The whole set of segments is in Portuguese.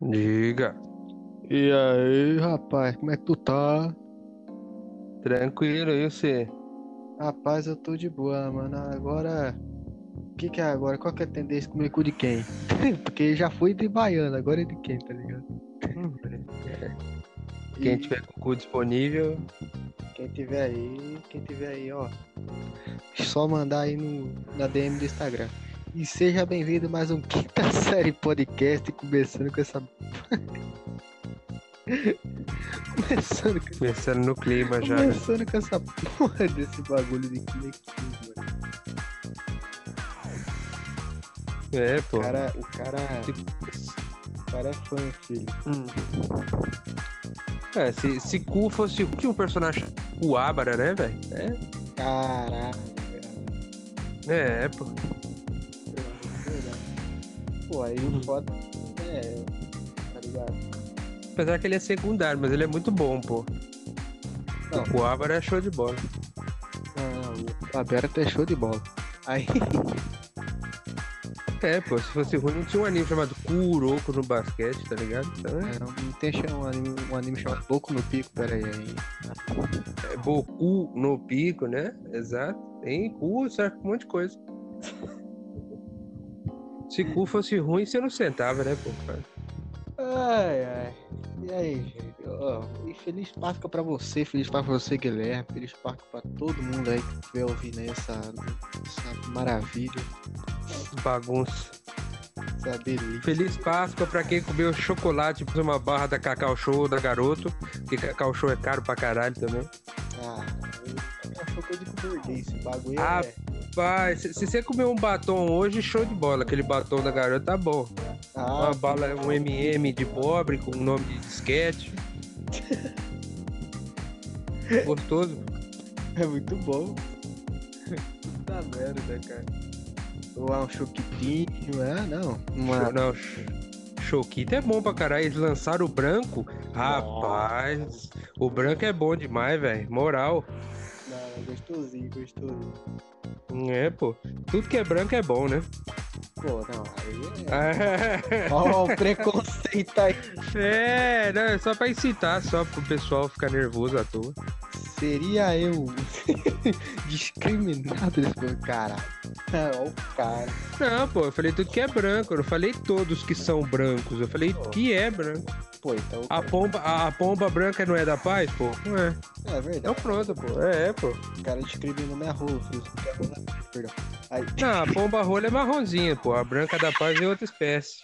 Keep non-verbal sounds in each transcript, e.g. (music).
Diga. E aí, rapaz, como é que tu tá? Tranquilo, e você? Rapaz, eu tô de boa, mano. Agora, o que que é agora? Qual que é a tendência comer cu de quem? (laughs) Porque já foi de baiano, agora é de quem, tá ligado? (laughs) Quem E tiver com o cu disponível, quem tiver aí, quem tiver aí, ó, só mandar aí no, na DM do Instagram. E seja bem-vindo a mais um Quinta Série Podcast, começando com essa... (laughs) começando com pensando no clima já. né? Começando com essa porra desse bagulho de Kinequinho, mano. É, pô. O cara, o cara, o cara é fã, filho. Hum. É, se, se cu fosse tinha um personagem Kuabara, né, velho? É, é, pô. Pô, aí o foda é, tá ligado? Apesar que ele é secundário, mas ele é muito bom, pô. Não. O Kuabara é show de bola. Não, o Aberto é show de bola. Aí, (laughs) É, pô, se fosse ruim, não tinha um anime chamado Kuroko no basquete, tá ligado? Então é, não tem um anime, um anime chamado Boku no Pico, pera aí. aí. é Boku no pico, né? Exato. Tem cu, serve pra um monte de coisa. Se cu fosse ruim, você não sentava, né, pô? cara? Ai, ai. E aí, gente? E feliz Páscoa pra você, feliz Páscoa pra você, Guilherme, feliz Páscoa pra todo mundo aí que estiver ouvindo aí essa, essa maravilha, Bagunça. essa delícia. Feliz Páscoa pra quem comeu chocolate por uma barra da Cacau Show da Garoto, que Cacau Show é caro pra caralho também. Ah, eu eu de burguês, esse bagulho Ah, é... Pai, se, se você comer um batom hoje, show de bola. Aquele batom da Garoto tá bom. Ah, Uma bala, um MM de pobre com nome de disquete. (laughs) Gostoso. é muito bom. Puta merda, cara. Ou é um choquitinho, é? Não. Uma... Não, Ch- Choquito é bom pra caralho. Eles lançaram o branco. Rapaz, o branco é bom demais, velho. Moral. Gostosinho, gostosinho. É, pô. Tudo que é branco é bom, né? Pô, não, aí é... (laughs) Ó o preconceito aí. É, não, é só pra incitar, só pro pessoal ficar nervoso à toa. Seria eu (laughs) discriminado nesse programa? Caralho. Ó o cara. Não, pô, eu falei tudo que é branco, eu não falei todos que são brancos, eu falei que é branco. Pô, então. A pomba, a, a pomba branca não é da paz, pô? Não é. É verdade. Então pronto, pô. É, pô. O cara discriminou minha não é rola, Perdão. Aí. Não, a pomba rola é marronzinha, pô. A branca da paz é outra espécie.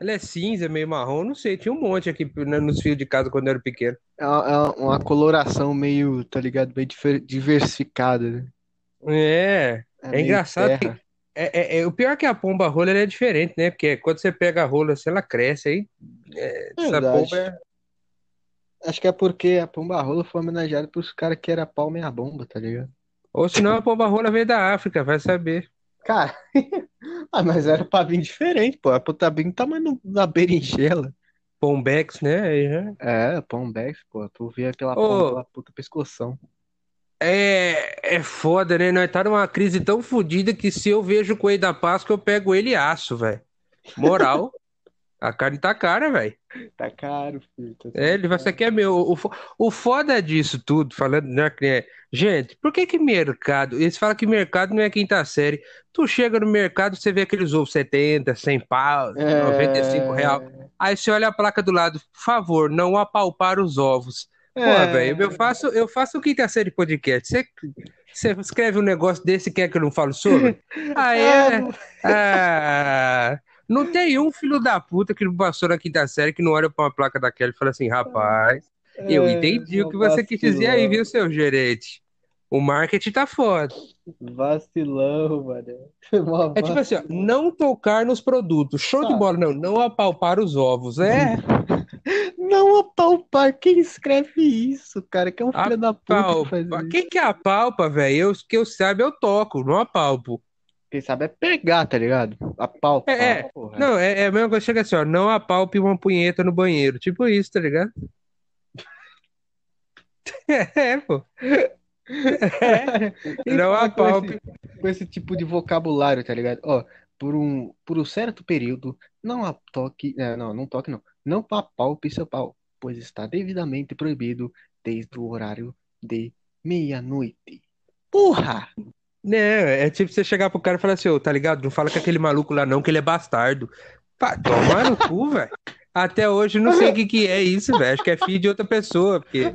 Ela é cinza, meio marrom, não sei. Tinha um monte aqui né, nos fios de casa quando eu era pequeno. É uma, é coloração meio, tá ligado? Bem diversificada, né? É, é meio engraçado terra. que. É, é- é- o pior é que a pomba rola é diferente, né? Porque quando você pega a rola, assim, ela cresce aí. é, essa pomba é. Acho que é porque a pomba rola foi homenageada pros caras que era pau meia bomba, tá ligado? Ou senão a pomba rola veio da África, vai saber. Cara, (laughs) ah, mas era pra vir diferente, pô. Era pra tá bem tamanho na berinjela. Pombex, né? Aí já- É, Pombex, pô. Tu via aquela Ô. lá, puta pescoção. É, é foda, né? Nós tá numa crise tão fodida que se eu vejo o coelho da Páscoa, eu pego ele e aço, velho. Moral. (laughs) A carne tá cara, velho. (laughs) Tá caro, filho. tá É, ele vai, você quer meu. O, o foda disso tudo, falando, né? que é- Gente, por que que mercado? Eles falam que mercado não é quinta série. Tu chega no mercado, você vê aqueles ovos 70, 100 pau, 95 real. Aí você olha a placa do lado, por favor, não apalpar os ovos. Pô, É. velho, eu faço, eu faço o quinta série podcast. Você, você escreve um negócio desse e quer que eu não falo sobre? (laughs) Ah, é? Ah, não tem um filho da puta que não passou na quinta série que não olha pra uma placa daquela e fala assim, rapaz, eu É, entendi o que você quis dizer aí, vacilão. viu, seu gerente? O marketing tá foda. Vacilão, mano. Mó É tipo assim, ó, não tocar nos produtos. Show de Tá. bola, não. Não apalpar os ovos. É, (laughs) Não apalpar. Quem escreve isso, cara? Que é um filho da puta que faz apalpa. isso. Quem que apalpa, velho? Eu, que eu saiba, eu toco, não apalpo. Quem sabe é pegar, tá ligado? Apalpar. É, é. porra. Não, é, é a mesma coisa, chega assim, ó, não apalpe uma punheta no banheiro. Tipo isso, tá ligado? (laughs) É, pô. (laughs) É, não com apalpe. esse, com esse tipo de vocabulário, tá ligado? Ó, por um, por um certo período, Não a toque. é, não, não toque não. Não apalpe seu pau, pois está devidamente proibido desde o horário de meia-noite. Porra! Né, é tipo você chegar pro cara e falar assim, ô, tá ligado? Não fala com aquele maluco lá não, que ele é bastardo. Pá, toma no cu, (laughs) velho. Até hoje eu não sei o que que é isso, velho. Acho que é filho de outra pessoa, porque...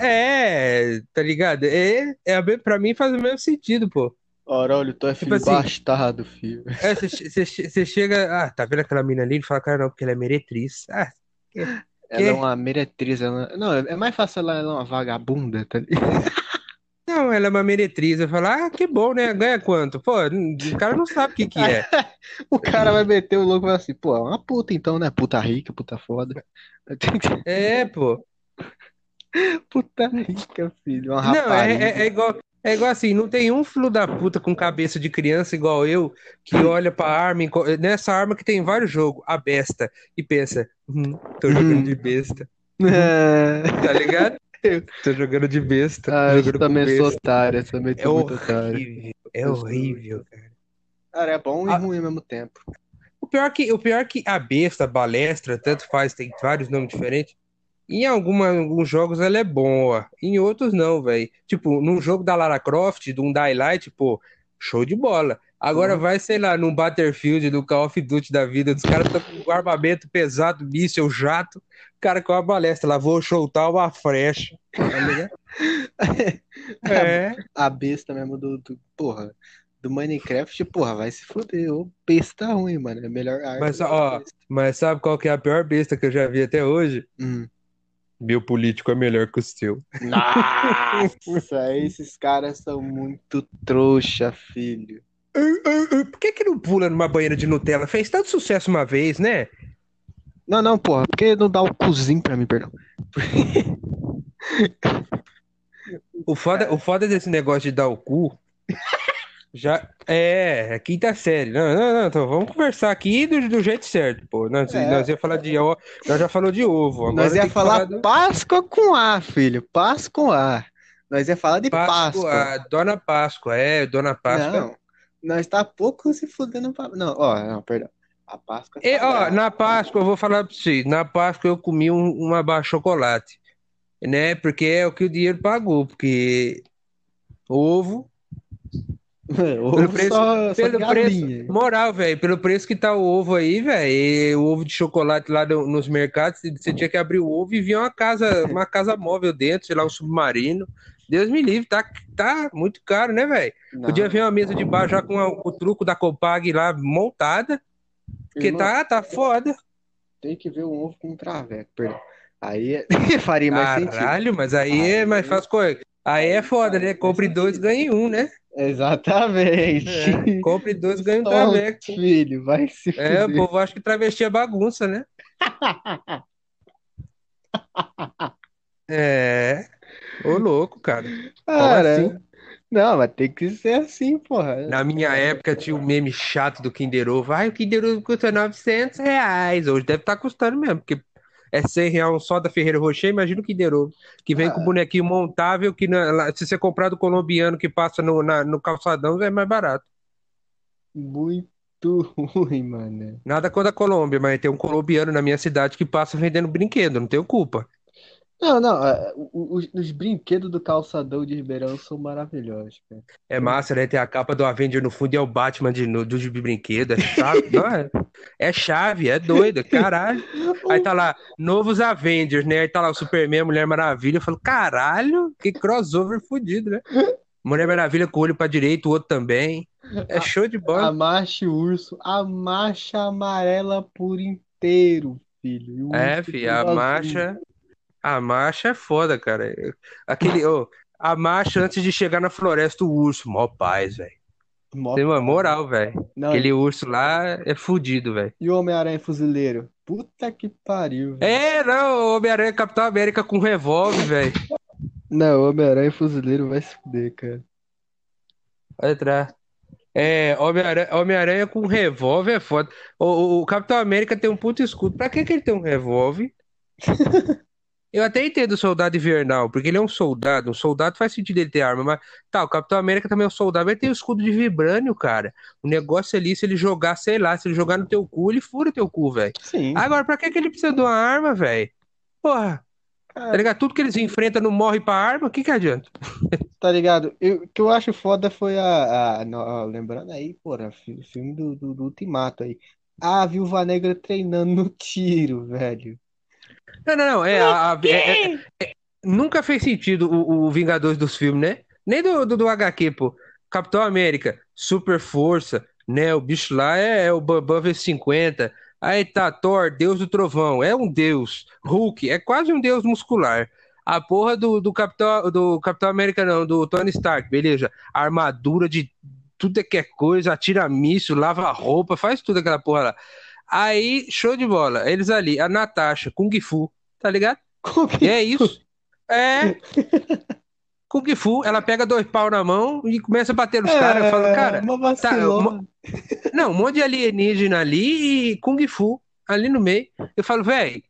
É, tá ligado? É, é, pra mim faz o mesmo sentido, pô. Caralho, tu é Tipo filho assim- bastardo, filho. É, você che- você- você chega... Ah, tá vendo aquela mina ali? Ele fala, cara, não, porque ela é meretriz. Ah, Ela Que? é uma meretriz. Ela... Não, é mais fácil ela ela é uma vagabunda, tá ligado? (laughs) não, ela é uma meretriz. Eu falo, ah, que bom, né? Ganha quanto? Pô, o cara não sabe o que que é. (laughs) O cara vai meter o louco e vai assim, pô, é uma puta então, né? Puta rica, puta foda. (laughs) É, pô. Puta rica, filho. Uma Não, é, é, é igual, é igual assim, não tem um filho da puta com cabeça de criança igual eu que olha pra arma, nessa arma que tem em vários jogos, a besta, e pensa, hum, tô jogando de besta, É... (laughs) tá ligado? Tô jogando de besta, tô Ah, eu também sou besta. otário, eu também É sou muito otário. horrível, é Eu sou horrível, cara. Cara, é bom e Ah. ruim ao mesmo tempo. O pior que, o pior que a besta, a balestra, tanto faz, tem vários nomes diferentes. Em alguma, alguns jogos ela é boa, em outros não, velho. Tipo, num jogo da Lara Croft, de um Dying Light, pô, show de bola. Agora vai, sei lá, num Battlefield, do Call of Duty da vida, dos caras estão com armamento pesado, míssil, jato, o cara com a balestra lá, vou soltar uma flecha, tá ligado? (laughs) É, A besta mesmo do, do- porra, do Minecraft, porra, vai se foder. Ô, besta ruim, mano. É melhor arma. Mas, ó, mas sabe qual que é a pior besta que eu já vi até hoje? Hum. Meu político é melhor que o seu. Nossa, esses caras são muito trouxa, filho. Por que que não pula numa banheira de Nutella? Fez tanto sucesso uma vez, né? Não, não, porra, por que não dá o cozinho pra mim, perdão? (laughs) O foda, o foda desse negócio de dar o cu já é, é quinta série. Não, não, não, então vamos conversar aqui do, do jeito certo, pô. Nós, É. nós ia falar de ó, nós já falou de ovo. Agora Nós ia que falar do Páscoa com A, filho. Páscoa com A. Nós ia falar de Páscoa, Páscoa. Dona Páscoa, é, Dona Páscoa. Não, nós tá pouco se fudendo pra... Não, ó, não, perdão. A Páscoa E, tá ó, na Páscoa, eu vou falar pra vocês, na Páscoa eu comi um, uma barra de chocolate, né? Porque é o que o dinheiro pagou, porque ovo Ovo preço- só, só Pelo galinha. preço, moral, velho, pelo preço que tá o ovo aí, velho, o ovo de chocolate lá no- nos mercados, você tinha que abrir o ovo e vinha uma casa, uma casa móvel dentro, sei lá, um submarino. Deus me livre, tá, tá muito caro, né, velho? Podia vir uma mesa de bar já com a- o truco da Copag lá montada, porque Irmão, tá, tá foda. Tem que ver um ovo com traveco, perdão. Aí é... (laughs) faria mais sentido. Caralho, mas aí é mais fácil coisa. Aí é foda, né? Compre dois, ganhe um, né? Exatamente. É, compre dois, ganhe um traveco. filho, vai se É, o fuder. povo acha que travesti é bagunça, né? (laughs) É. Ô, louco, cara. Cara, assim? não, mas tem que ser assim, porra. Na minha época tinha o meme chato do Kinder Ovo. Ai, o Kinder Ovo custa 900 reais. Hoje deve estar custando mesmo, porque é 100 reais só da Ferreira Rocher. Imagina o Kinder Ovo. Que vem com Ah. bonequinho montável, que na- se você comprar do colombiano que passa no, na- no calçadão, é mais barato. Muito ruim, mano. Nada contra a Colômbia, mas tem um colombiano na minha cidade que passa vendendo brinquedo, não tenho culpa. Não, não, é, o- os, os brinquedos do calçadão de Ribeirão são maravilhosos, cara. É massa, né? Tem a capa do Avenger no fundo e é o Batman de, no, do de brinquedo. É chave, (laughs) não é? É chave, é doido, caralho. (laughs) Aí tá lá, novos Avengers, né? Aí tá lá o Superman, a Mulher Maravilha. Eu falo, caralho, que crossover fudido, né? Mulher Maravilha com o olho pra direita, o outro também. É show de bola. Amache o urso, a marcha amarela por inteiro, filho. E o É, urso filho, todo a azul. marcha. A marcha é foda, cara. Aquele, (laughs) ô, a marcha antes de chegar na floresta, o urso, mó paz, velho. Mó Tem uma moral, velho. Aquele urso lá é fudido, velho. e o Homem-Aranha Fuzileiro? Puta que pariu, velho. É, não, o Homem-Aranha Capitão América com revólver, velho. Não, o Homem-Aranha Fuzileiro vai se fuder, cara. Vai entrar. É, Homem-Aranha Homem-Aranha com revólver é foda. O, o- o Capitão América tem um puto escudo. Pra que que ele tem um revólver? (laughs) Eu até entendo o soldado invernal, porque ele é um soldado. Um soldado faz sentido ele ter arma, mas tá, o Capitão América também é um soldado, mas tem o escudo de vibrânio, cara. O negócio ali, se ele jogar, sei lá, se ele jogar no teu cu, ele fura teu cu, velho. Sim. Agora, pra que, que ele precisa de uma arma, velho? Porra. Tá ligado? Tudo que eles enfrentam não morre pra arma, o que que adianta? (laughs) Tá ligado? Eu- O que eu acho foda foi a. a- ó, lembrando aí, porra, fi- filme do, do, do Ultimato aí. A Viúva Negra treinando no tiro, velho. Não, não, não. É, a- é- é- é- nunca fez sentido o, o Vingadores dos filmes, né? Nem do, do, do HQ, pô. Capitão América, super força, né? O bicho lá é, é o Bambam V50. Aí tá Thor, Deus do Trovão, é um deus. Hulk, é quase um deus muscular. A porra do, do Capitão, do Capitão América, não, do Tony Stark, beleza. Armadura de tudo que é coisa, atira míssil, lava roupa, faz tudo aquela porra lá. Aí, show de bola. Eles ali, a Natasha, Kung Fu, tá ligado? Que- E é isso. É. (laughs) Kung Fu, ela pega dois pau na mão e começa a bater nos caras. Eu falo, cara, É, uma tá, vacilona. não, um monte de alienígena ali e Kung Fu ali no meio. Eu falo, velho.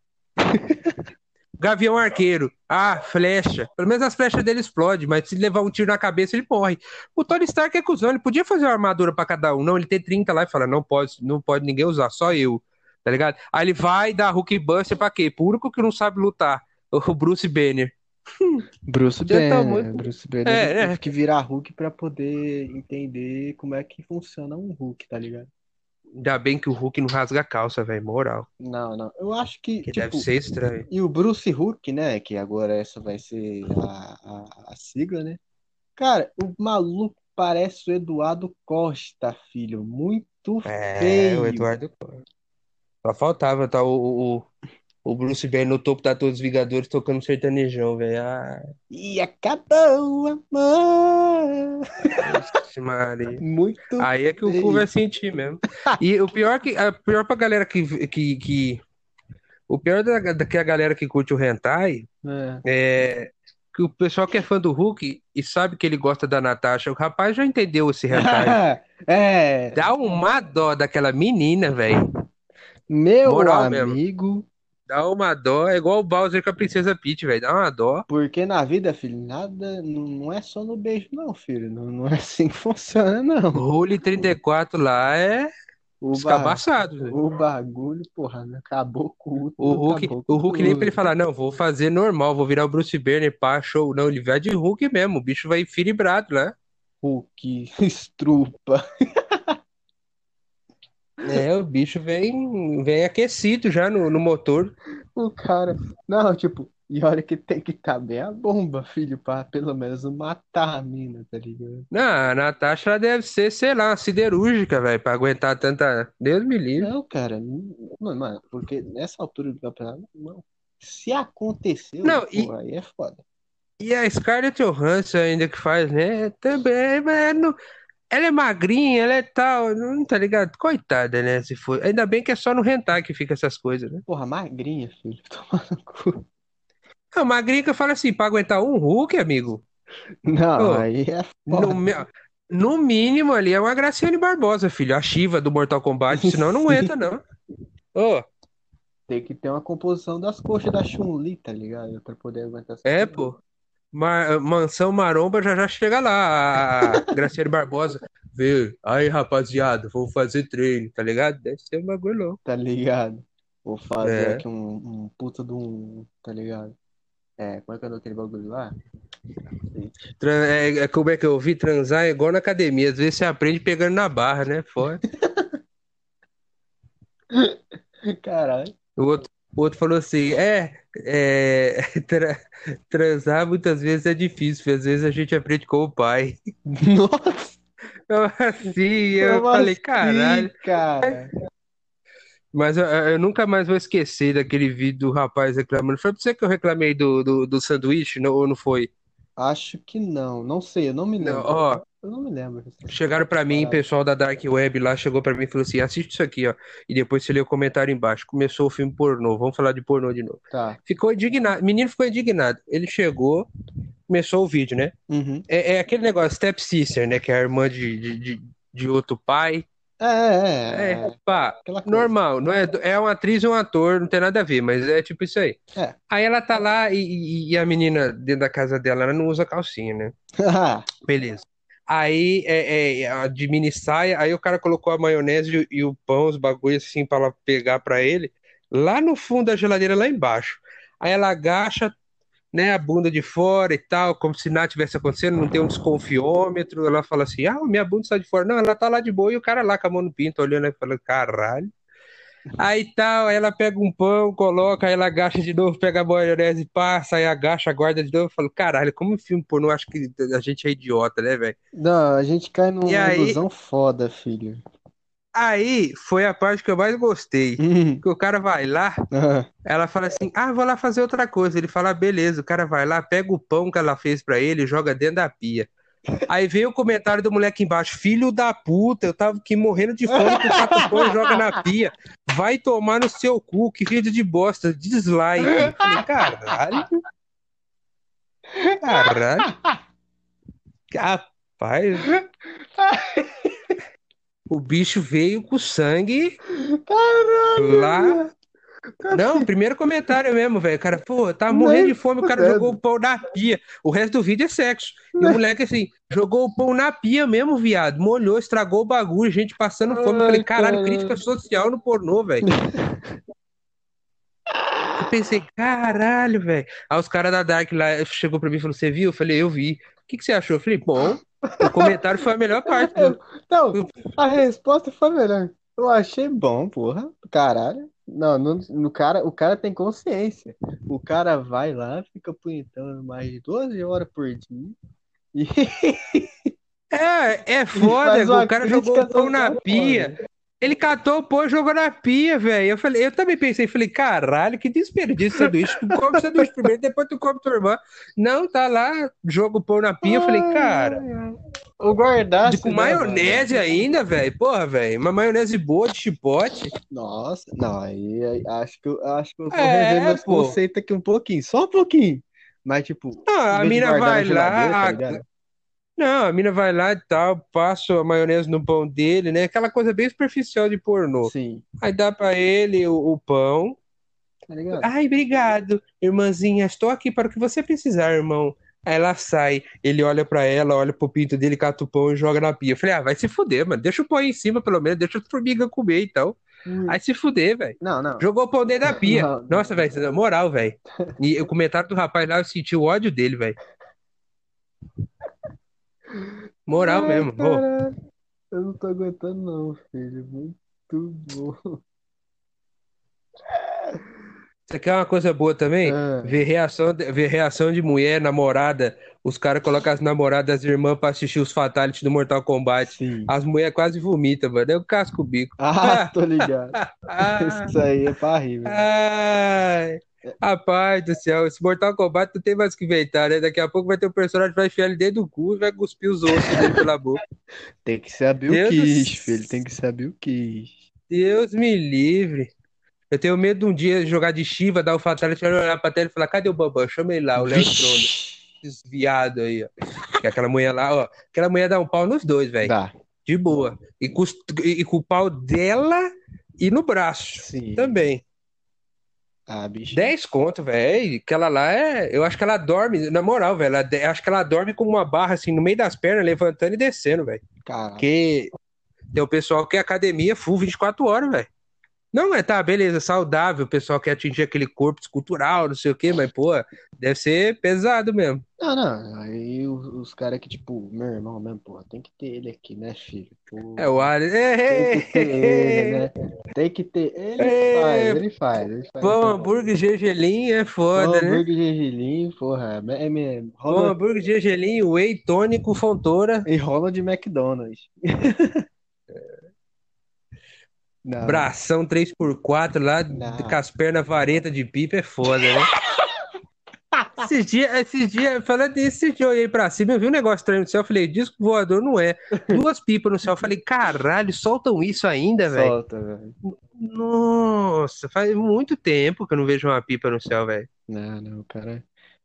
Gavião arqueiro. Ah, flecha. Pelo menos as flechas dele explodem, mas se levar um tiro na cabeça, ele morre. O Tony Stark é cuzão, ele podia fazer uma armadura pra cada um. Não, ele tem 30 lá e fala, não pode, não pode ninguém usar, só eu. Tá ligado? Aí ele vai dar Hulk Buster pra quê? Pro único que não sabe lutar. O Bruce Banner. (laughs) Bruce tá Banner, muito- Bruce Banner É, teve é. que virar Hulk pra poder entender como é que funciona um Hulk, tá ligado? Ainda bem que o Hulk não rasga a calça, velho. Moral. Não, não. Eu acho que, Que tipo, deve ser estranho. e o Bruce Hulk, né? Que agora essa vai ser a, a, a sigla, né? Cara, o maluco parece o Eduardo Costa, filho. Muito É, feio. o Eduardo. Só faltava tá o, o, o Bruce Banner no topo da Todos os Vingadores tocando sertanejão, velho. Ah, E acabou o amor. Vixe Maria. (laughs) Muito Aí é que o cu vai sentir mesmo. E o pior que a pior pra galera que, que, que o pior da, da que a galera que curte o hentai É. é que o pessoal que é fã do Hulk e sabe que ele gosta da Natasha, o rapaz já entendeu esse hentai. (laughs) É, Dá uma dó daquela menina, velho. meu Moral mesmo. Dá uma dó, é igual o Bowser com a Princesa Peach, velho. Dá uma dó. porque na vida, filho, nada, não, é só no beijo, não, filho. Não, não é assim que (laughs) funciona, não. Rule 34 lá é O, ba- o bagulho, porra, né? acabou com O tudo, Hulk, com o Hulk nem pra ele falar, não, vou fazer normal, vou virar o Bruce Banner, pá, show. Não, ele vai de Hulk mesmo, o bicho vai filibrado lá. Hulk (laughs) estrupa. (laughs) É, o bicho vem, vem aquecido já no, no motor. O cara, não, tipo, e olha que tem que estar bem a bomba, filho, pra pelo menos matar a mina, tá ligado? Não, a Natasha ela deve ser, sei lá, siderúrgica, velho, pra aguentar tanta. Deus me livre. Não, cara, não- mano, mano, porque nessa altura do campeonato, não. Se aconteceu, Não, pô, e- aí é foda. E a Scarlett Johansson ainda que faz, né? Também, mas não... ela é magrinha, ela é tal, não tá ligado? Coitada, né? Se for. Ainda bem que é só no hentai que fica essas coisas, né? Porra, magrinha, filho, (laughs) toma no cu. Não, magrinha que eu falo assim, pra aguentar um Hulk, amigo, Não, Ô, aí é no, foda. mi- no mínimo ali é uma Graciane Barbosa, filho, a Shiva do Mortal Kombat, (laughs) senão não aguenta, não. Ô, Tem que ter uma composição das coxas da Chun-Li, tá ligado? Pra poder aguentar essa é, porra. pô. Ma- Mansão Maromba já já chega lá, a Graciane Barbosa. Vê, aí rapaziada, vou fazer treino, tá ligado? Deve ser um bagulho louco. Tá ligado? Vou fazer É. aqui um, um puta de um, tá ligado? É, como é que é aquele bagulho lá? É, é como é que eu ouvi? Transar é igual na academia. Às vezes você aprende pegando na barra, né? Foda. (laughs) Caralho. O outro, o outro falou assim: é, é (laughs) tra- transar muitas vezes é difícil, às vezes a gente aprende com o pai. (laughs) Nossa, Eu, assim, eu como falei, assim, caralho. cara? Mas eu, eu nunca mais vou esquecer daquele vídeo do rapaz reclamando. Foi pra você que eu reclamei do, do, do sanduíche, não, ou não foi? Acho que não. Não sei, eu não me Não, lembro. ó, Eu não me lembro. chegaram pra mim, pessoal da Dark Web lá, chegou pra mim e falou assim: assiste isso aqui, ó. E depois você lê o comentário embaixo. Começou o filme pornô, vamos falar de pornô de novo. Tá. Ficou indignado, o menino ficou indignado. Ele chegou, começou o vídeo, né? Uhum. É, é aquele negócio, Step Sister, né? Que é a irmã de, de, de, de outro pai. É, é, É, é. pá, Aquela coisa. normal, não é, é uma atriz e um ator, não tem nada a ver, mas é tipo isso aí. É. Aí ela tá lá e, e- a menina dentro da casa dela, ela não usa calcinha, né? (laughs) Beleza. Aí é, é a de mini saia, aí o cara colocou a maionese e, e o pão, os bagulhos assim pra ela pegar pra ele, lá no fundo da geladeira, lá embaixo. Aí ela agacha, né, a bunda de fora e tal, como se nada tivesse acontecendo, não tem um desconfiômetro. Ela fala assim: ah, minha bunda está de fora. Não, ela tá lá de boa e o cara lá com a mão no pinto, olhando e falando: caralho. Aí tal, aí ela pega um pão, coloca, aí ela agacha de novo, pega a maionese, passa, aí agacha, guarda de novo. Eu falo, caralho, como filme pornô, acho que a gente é idiota, né, velho? Não, a gente cai E numa aí, ilusão foda, filho. Aí foi a parte que eu mais gostei. Hum. Que o cara vai lá, Ah, ela fala assim: ah, vou lá fazer outra coisa. Ele fala: beleza, o cara vai lá, pega o pão que ela fez pra ele e joga dentro da pia. Aí veio o comentário do moleque embaixo: Filho da puta, eu tava aqui morrendo de fome com o pão e (laughs) joga na pia. Vai tomar no seu cu, que vídeo de bosta, dislike. Eu falei: caralho, caralho, (laughs) rapaz, o bicho veio com sangue Caralho, lá. Não, primeiro comentário mesmo, velho. O cara, pô, tava morrendo de fome, o cara jogou o pão na pia. O resto do vídeo é sexo. E o moleque, assim, jogou o pão na pia mesmo, viado. Molhou, estragou o bagulho, gente passando fome. Eu falei, caralho. crítica social no pornô, velho. Eu pensei, caralho, velho. Aí os caras da Dark lá chegou pra mim e falou: Você viu? Eu falei, eu vi. O que que você achou? Eu falei, bom. O comentário foi a melhor parte. do- (laughs) Não, a resposta foi melhor. Eu achei bom, porra. Caralho. Não, no, no cara, o cara tem consciência. O cara vai lá, fica punhetando mais de 12 horas por dia. E (laughs) É, é foda, o cara jogou o pão na pia. Ele catou o pão e jogou na pia, velho. Eu falei, eu também pensei, falei, caralho, que desperdício de sanduíche. Tu come sanduíche primeiro, depois tu come tua irmã. Não, tá lá, joga o pão na pia. Eu falei, cara. O guardasse, de- com né, maionese ainda, velho. Porra, velho, uma maionese boa de chipote. Nossa, não, aí, aí acho que eu acho que eu tô É, revendo pô. conceitos aqui um pouquinho, só um pouquinho. Mas, tipo, em a mina vai tá lá, ligado? Não, a mina vai lá e tal, passa a maionese no pão dele, né? Aquela coisa bem superficial de pornô. Sim, Aí dá pra ele o, o pão. tá ligado? Ai, obrigado, irmãzinha. Estou aqui para o que você precisar, irmão. Aí ela sai, ele olha pra ela, olha pro pinto dele, cata o pão e joga na pia. Eu falei, ah, vai se fuder, mano. Deixa o pão aí em cima, pelo menos, deixa as formigas comer então. Hum. Aí se fuder, velho. Não, não. Jogou o pão dentro da pia. Não, não. Nossa, velho, na moral, velho. E o comentário do rapaz lá, eu senti o ódio dele, velho. Moral Ai, mesmo. Eu não tô aguentando, não, filho. Muito bom. Você quer uma coisa boa também? Ah. Ver reação, de- ver reação de mulher, namorada. Os caras colocam as namoradas, as irmãs pra assistir os fatalities do Mortal Kombat. Sim. As mulheres quase vomitam, mano. Eu casco o bico. Ah, tô ligado. (laughs) Isso aí é pra rir, velho. ai, rapaz do céu, esse Mortal Kombat não tem mais o que inventar, né? Daqui a pouco vai ter um personagem que vai enfiar ele dentro do cu e vai cuspir os ossos dele pela boca. Tem que saber o Deus do quis, c- filho. Tem que saber o quis. Deus me livre. Eu tenho medo de um dia jogar de Shiva, dar o fatality, olhar pra tela e falar: cadê o Bambam? Chama ele lá, o Léo. Vixe. Desviado aí, ó. Que aquela mulher lá, ó. Aquela mulher dá um pau nos dois, velho. Dá. De boa. E com, e com o pau dela e no braço Sim. também. Ah, bicho. 10 conto, velho. Aquela lá é. Eu acho que ela dorme, na moral, velho. ela Acho que ela dorme com uma barra assim no meio das pernas, levantando e descendo, velho. Porque tem o pessoal que é academia full 24 horas, velho. Não, é tá, beleza, saudável. O pessoal quer atingir aquele corpo escultural, não sei o quê, mas, pô, deve ser pesado mesmo. Não, não. Aí os, os caras que, tipo, meu irmão mesmo, porra, tem que ter ele aqui, né, filho? Pô, É o Alisson. Tem que ter ele, né? Tem que ter. Ele É. faz, ele faz. Ele faz. Pão, hambúrguer, gergelim é foda, né? Hambúrguer gergelim, porra. É, é, Pão, rola, hambúrguer, gergelim, whey, tônico, fontoura, e rola de McDonald's. (laughs) Não, bração 3x4 lá, Não. com as pernas vareta de pipa, é foda, né? (laughs) Esses dias, esses dias, falando disso, esse dia eu olhei pra cima, eu vi um negócio estranho no céu, eu falei, disco voador não é. Duas pipas no céu, eu falei, caralho, soltam isso ainda, velho? solta, velho. Nossa, faz muito tempo que eu não vejo uma pipa no céu, velho. Não, não, cara.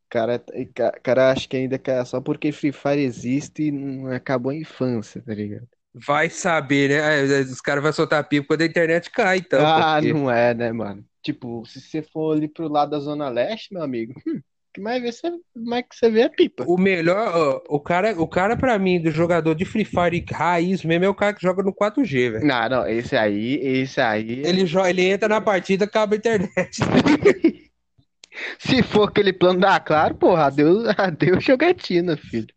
Cara, cara, cara acha que ainda é só porque Free Fire existe não acabou a infância, tá ligado? Vai saber, né? É, Os caras vão soltar pipa quando a internet cai, então. Ah, Porque não é, né, mano? Tipo, se você for ali pro lado da Zona Leste, meu amigo, hum, que mais vê, você, mais que você vê é pipa. o melhor, ó, o cara, o cara pra mim, do jogador de Free Fire raiz mesmo, é o cara que joga no 4G, velho. Não, não, esse aí, esse aí. Ele, jo- ele entra na partida, acaba a internet. (laughs) Se for aquele plano da Claro, porra, adeus, adeus jogatina, filho.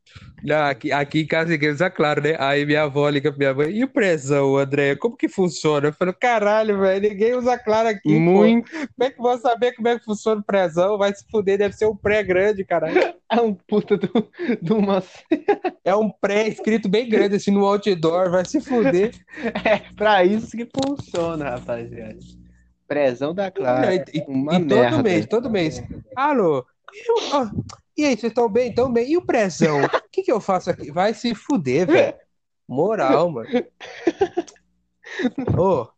Aqui, aqui em casa ninguém usa claro, né? Aí minha avó liga pra minha mãe, e o presão, André? Como que funciona? Eu falo, caralho, velho, ninguém usa claro aqui, pô. Muito. Como é que eu vou saber como é que funciona o presão? Vai se fuder, deve ser um pré grande, caralho. É um puta do, de uma. (laughs) É um pré escrito bem grande assim no outdoor, vai se fuder. (laughs) É pra isso que funciona, rapaziada. Prezão da Claro. E, e- Uma e todo merda. mês, todo mês. Alô? E, o- ó, e aí, vocês estão bem? Tão bem? E o presão? O (laughs) que que eu faço aqui? Vai se fuder, velho. Moral, mano. Ô,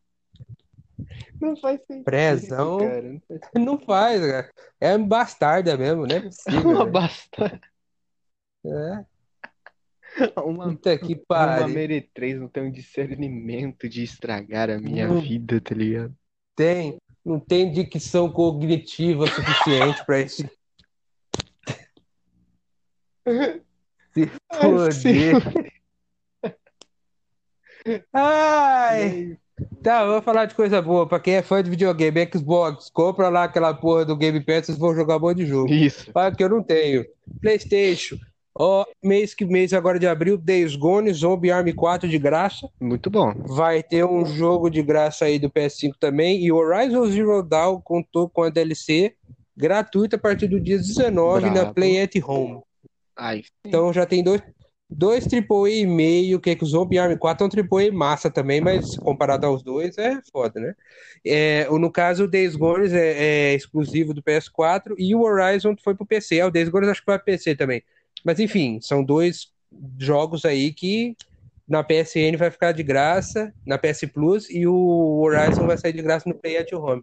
Não faz sentido. Prezão. cara, não faz (laughs) não faz, cara. É bastarda mesmo, (laughs) não é uma velho. basta. É, Uma, puta que uma pariu. meretriz não tem um discernimento de estragar a minha Não. vida, tá ligado? Tem, não tem dicção cognitiva suficiente pra isso. Se foder. Ai! Tá, vou falar de coisa boa. Pra quem é fã de videogame, Xbox, compra lá aquela porra do Game Pass, vocês vão jogar um monte de jogo. Isso. Olha que eu não tenho. PlayStation. Ó, mês que mês agora de abril, Days Gone, Zombie Army 4 de graça. Muito bom. Vai ter um jogo de graça aí do PS5 também. E Horizon Zero Dawn contou com a DLC gratuita a partir do dia 19 na Brabo. Play at Home. Então já tem dois, dois AAA e meio, que é que o Zombie Army 4 é um AAA massa também, mas comparado aos dois é foda, né? É, no caso, o Days Gone é, é exclusivo do PS4 e o Horizon foi pro PC. É, o Days Gone acho que vai pro PC também. Mas enfim, são dois jogos aí que na PSN vai ficar de graça, na PS Plus, e o Horizon vai sair de graça no Play at Home.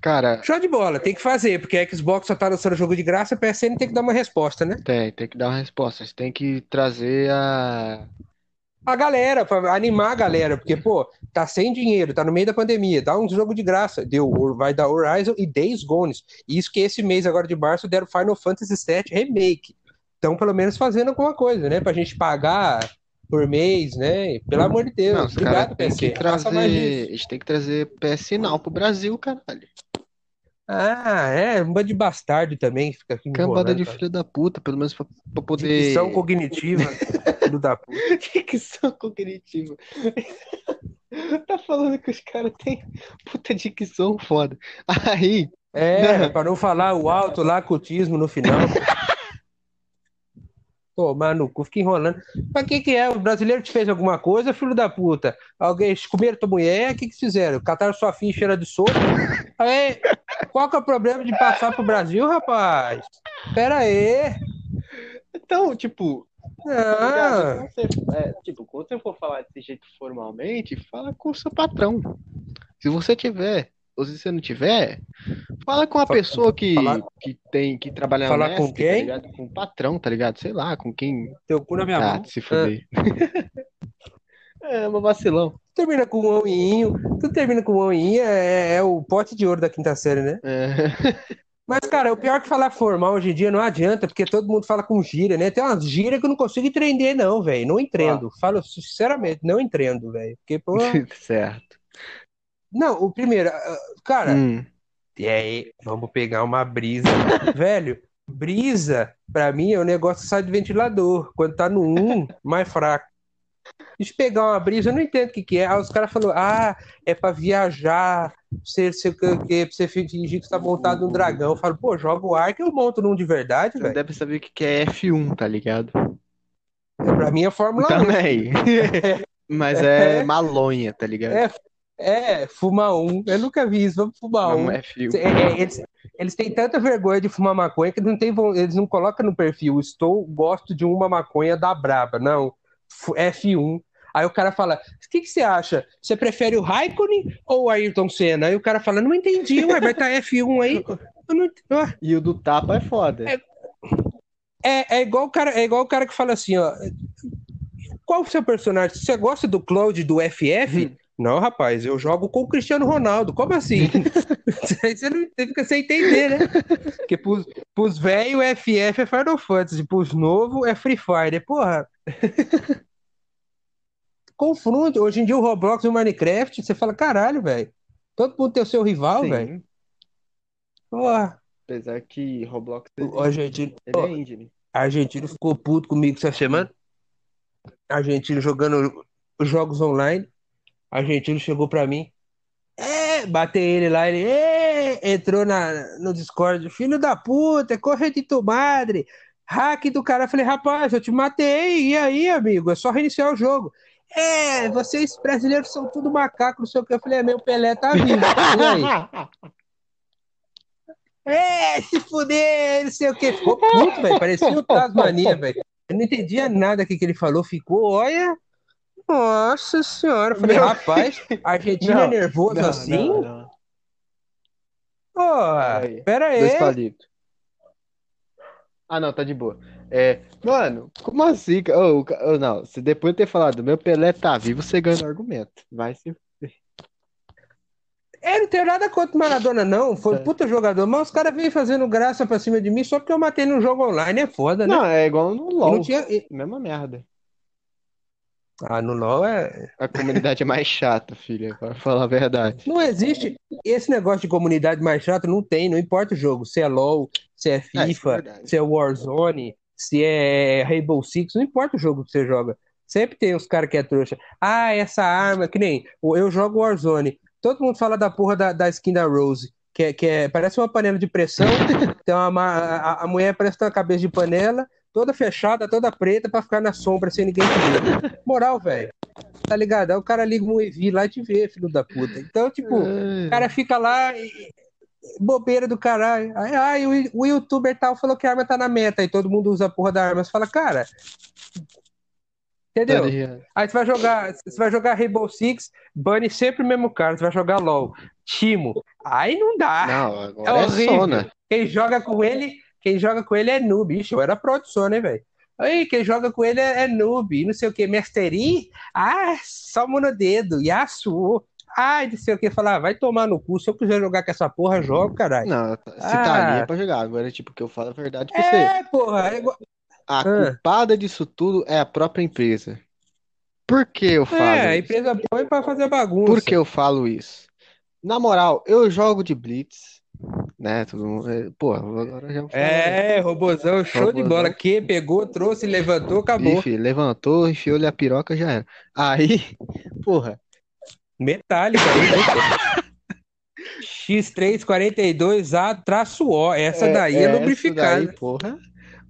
Cara, Show de bola, tem que fazer, porque a Xbox só tá lançando jogo de graça, a PSN tem que dar uma resposta, né? tem, tem que dar uma resposta. Você tem que trazer a. a galera, pra animar a galera, porque, pô, tá sem dinheiro, tá no meio da pandemia, dá um jogo de graça. Deu, vai dar Horizon e Days Gone. Isso que esse mês agora de março deram Final Fantasy VII Remake. Então, pelo menos fazendo alguma coisa, né? Pra gente pagar por mês, né? Pelo amor de Deus. Não, Obrigado, PC. que trazer. isso. A gente tem que trazer PS Now pro Brasil, caralho. Ah, é, um bando de bastardo também que fica aqui Cambada de cara. filho da puta, pelo menos pra, pra poder. Dicção cognitiva, (laughs) filho da puta. (laughs) Dicção cognitiva. (laughs) Tá falando que os caras têm puta dicção foda. Aí, É, pra não falar o alto lá, cutismo no final. Tomar no cu, fica enrolando. Pra que que é? O brasileiro te fez alguma coisa, filho da puta? Alguém comeram tua mulher? O que que fizeram? Cataram sua filha cheira de sopa? Aí, qual que é o problema de passar pro Brasil, rapaz? Pera aí. então, tipo, Ah, quando você, é, tipo, quando você for falar desse jeito formalmente, fala com o seu patrão. Se você tiver, ou se você não tiver, fala com a Fa- pessoa que, falar- que tem que trabalhar Falar na com tá quem? ligado? Com o patrão, tá ligado? Sei lá, com quem. teu cu na minha Ah, mão. se fuder. (laughs) É, uma vacilão. Termina com um oinho. Tu termina com um oinho, é, é o pote de ouro da quinta série, né? É. (laughs) Mas, cara, o pior é que falar formal hoje em dia não adianta, porque todo mundo fala com gíria, né? Tem umas gírias que eu não consigo entender, não, velho. Não entendo. Falo sinceramente, não entendo, velho. Porque, pô. (laughs) Certo. Não, o primeiro, ah, cara, Hum. e aí, vamos pegar uma brisa. (laughs) Velho, brisa, pra mim, é um negócio que sai do ventilador. Quando tá no 1, mais fraco. Deixa eu pegar uma brisa, eu não entendo o que que é. Aí os caras falaram, ah, é pra viajar, você, você, que, pra você fingir que você tá montado num dragão. Eu falo, pô, joga o ar que eu monto num de verdade, velho. deve saber o que que é F1, tá ligado? Pra mim é Fórmula 1. Também. (laughs) Mas é malonha, tá ligado? É, é, fumar um. Eu nunca vi isso, vamos fumar Não um. é F1. É, é, eles, eles têm tanta vergonha de fumar maconha que eles não, tem, eles não colocam no perfil, estou, gosto de uma maconha da braba. Não, F- F1. Aí o cara fala, o que, que você acha? Você prefere o Raikkonen ou o Ayrton Senna? Aí o cara fala, não entendi, ué, vai estar F1 aí. Não ué. E o do tapa é foda. É- É, é igual o cara, é igual o cara que fala assim, ó. qual o seu personagem? Você gosta do Claude do FF? Hum. Não, rapaz, eu jogo com o Cristiano Ronaldo. Como assim? (laughs) Você não você fica sem entender, né? Porque pros, pros velhos, FF é Final Fantasy, pros novos é Free Fire. Porra. (laughs) Confronto. Hoje em dia o Roblox e o Minecraft, você fala, caralho, velho. Todo mundo tem o seu rival, velho. Porra. Apesar que Roblox O argentino, ele é indie, né? argentino ficou puto comigo essa semana. Argentino jogando os jogos online. Argentino chegou pra mim. É, batei ele lá, ele é, entrou na, no Discord. Filho da puta, corre de tu madre. Hack do cara. Falei, rapaz, eu te matei. E aí, amigo? É só reiniciar o jogo. É, vocês brasileiros são tudo macaco, não sei o que. Eu falei, é, meu Pelé tá vivo. É, se fuder, não sei o que. Ficou puto, velho. Parecia o Tasmania, velho. Eu não entendia nada que, que ele falou. Ficou, olha. Nossa senhora. Eu falei, Meu- rapaz, (laughs) argentino é Não, nervoso Não, assim? não, não. Porra, Peraí. pera Dois aí. palitos. Ah, não, tá de boa. É, mano, como assim? ca- ô, não, se depois de ter falado, meu Pelé tá vivo, você ganha no argumento. Vai se. Eu não tenho nada contra o Maradona, não. Foi um É. puta jogador. Mas os caras vêm fazendo graça pra cima de mim só porque eu matei no jogo online. É foda, né? Não, é igual no LoL. não tinha. Mesma merda. Ah, no LoL é. A comunidade é mais chata, filha, pra falar a verdade. Não existe. Esse negócio de comunidade mais chata não tem, não importa o jogo. Se é LoL, se é É, isso é FIFA, verdade. se é Warzone, se é Rainbow Six, não importa o jogo que você joga. Sempre tem os caras que é trouxa. Ah, essa arma, que nem eu jogo Warzone. Todo mundo fala da porra da, da skin da Rose, que, é, que é, parece uma panela de pressão. (laughs) Tem uma, ma- a, a mulher parece ter uma cabeça de panela, toda fechada, toda preta, pra ficar na sombra sem ninguém te ver. Moral, velho. Tá ligado? Aí o cara liga um EV lá e te vê, filho da puta. Então, tipo, o cara fica lá, e- bobeira do caralho. Aí, ai, o, o youtuber tal falou que a arma tá na meta, e todo mundo usa a porra da arma. Você fala, cara. Tá Entendeu? ligado? Aí você vai jogar, você vai jogar Rainbow Six, bane sempre o mesmo cara. Você vai jogar LOL, Timo. Aí não dá. Não, É agora é horrível. Sona. Quem joga com ele, quem joga com ele é noob. Ixi, eu era pro de Sona, né, velho? Aí, quem joga com ele é, é noob. Não sei o que, Mastery. Ah, só no dedo. Yasuo. Ai, não sei o que. Falar, ah, vai tomar no cu. Se eu quiser jogar com essa porra, jogo, caralho. Não, se tá ali é Ah. pra jogar. Agora, tipo, que eu falo a verdade pra você. É, porra. É igual... A Ah. culpada disso tudo é a própria empresa. Por que eu falo É, a empresa põe pra fazer bagunça. Por que eu falo isso? Na moral, eu jogo de Blitz, né? Todo mundo, é, pô, agora já falar. É, robozão, show de bola. Que pegou, trouxe, levantou, acabou. Filho, levantou, enfiou-lhe a piroca, já era. Aí, (laughs) porra, Metálica aí, né? X342A traço O. Essa daí é, essa lubrificada. daí, porra,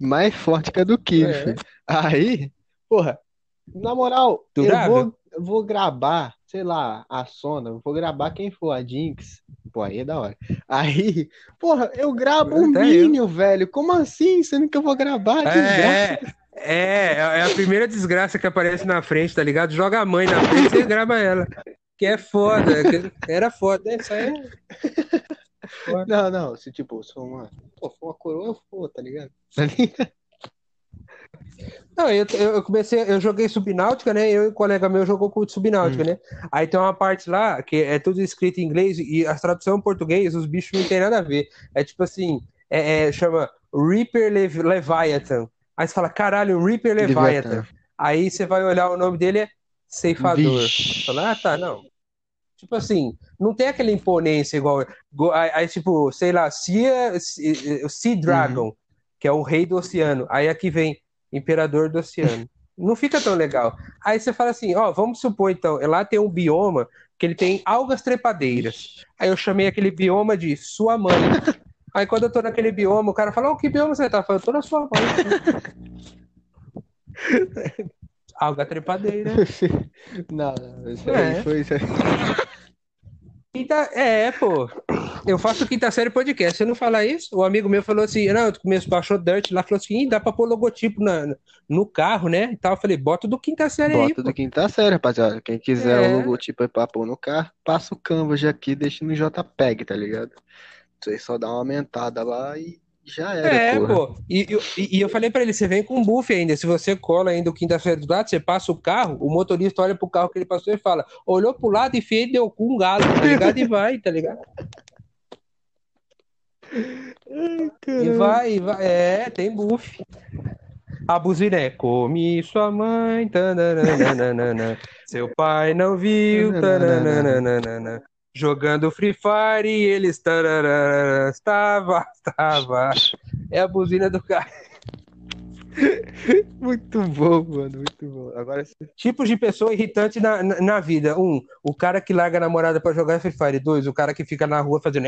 mais forte que a do Kill, É. Aí, porra, na moral, eu vou, eu vou gravar, sei lá, a Sona, eu vou gravar quem for, a Jinx. Pô, aí é da hora. Aí, porra, eu gravo um. Minion, velho. Como assim? Sendo que eu vou gravar? Desgraça. É, é, é a primeira desgraça que aparece na frente, tá ligado? Joga a mãe na frente e grava ela. Que é foda, que era foda. Isso aí é- Não, não, se tipo, se for uma, pô, for uma coroa, eu for, tá ligado? Tá ligado? Não, eu, eu comecei, eu joguei Subnáutica, né? Eu e um colega meu jogou com Subnáutica, Hum. né? Aí tem uma parte lá que é tudo escrito em inglês e a tradução em português, os bichos não tem nada a ver. É tipo assim, é, é, chama Reaper Lev- Leviathan. Aí você fala, caralho, Reaper Leviathan. Leviathan. Aí você vai olhar o nome dele é Ceifador. Vixe. Fala, ah, tá, não. Tipo assim, não tem aquela imponência igual. Aí, tipo, sei lá, Sea, Sea sea Dragon, que é o rei do oceano. Aí aqui vem Imperador do Oceano. Não fica tão legal. Aí você fala assim, ó, vamos supor então, lá tem um bioma que ele tem algas trepadeiras. Aí eu chamei aquele bioma de sua mãe. Aí quando eu tô naquele bioma, o cara fala, ô, que bioma você tá? Eu falo, eu tô na sua mãe. (laughs) Alga trepadeira. Não, não, isso É. aí foi isso aí. Quinta... É, pô. Eu faço quinta série podcast. Você não fala isso? O amigo meu falou assim: não, tu começo, baixou Dirt lá, falou assim: "Ih, dá pra pôr logotipo na, no carro, né? E tal. Eu falei: bota do quinta série aí, Bota pô. do quinta série, rapaziada. Quem quiser É. o logotipo aí pra pôr no carro, passa o Canvas aqui, deixa no JPEG, tá ligado? Vocês só dá uma aumentada lá e Já era, É, porra. pô. E, e- e eu falei pra ele, você vem com buff ainda. Se você cola ainda o quinta-feira do lado, você passa o carro, o motorista olha pro carro que ele passou e fala, olhou pro lado e fez, deu com um galo, tá ligado? E vai, tá ligado? E vai, e vai. É, tem buff. A buzina é come sua mãe, tananana, (laughs) seu pai não viu, tananana, jogando Free Fire e eles tananana, estava, estava. É a buzina do carro. (laughs) Muito bom, mano, muito bom. Agora Tipos de pessoa irritante na, na, na vida. Um, o cara que larga a namorada pra jogar Free Fire. Dois, o cara que fica na rua fazendo.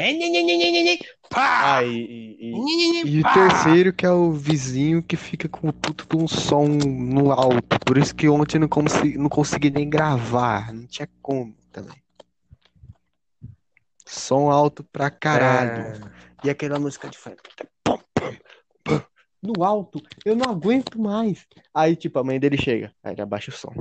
Pá! Ah, e, e- e- e pá! terceiro que é o vizinho que fica com o puto de um som no alto. Por isso que ontem eu não consegui, não consegui nem gravar. Não tinha como também. Som alto pra caralho. E aquela música de pum, No alto, eu não aguento mais. Aí, tipo, a mãe dele chega. Aí ele abaixa o som.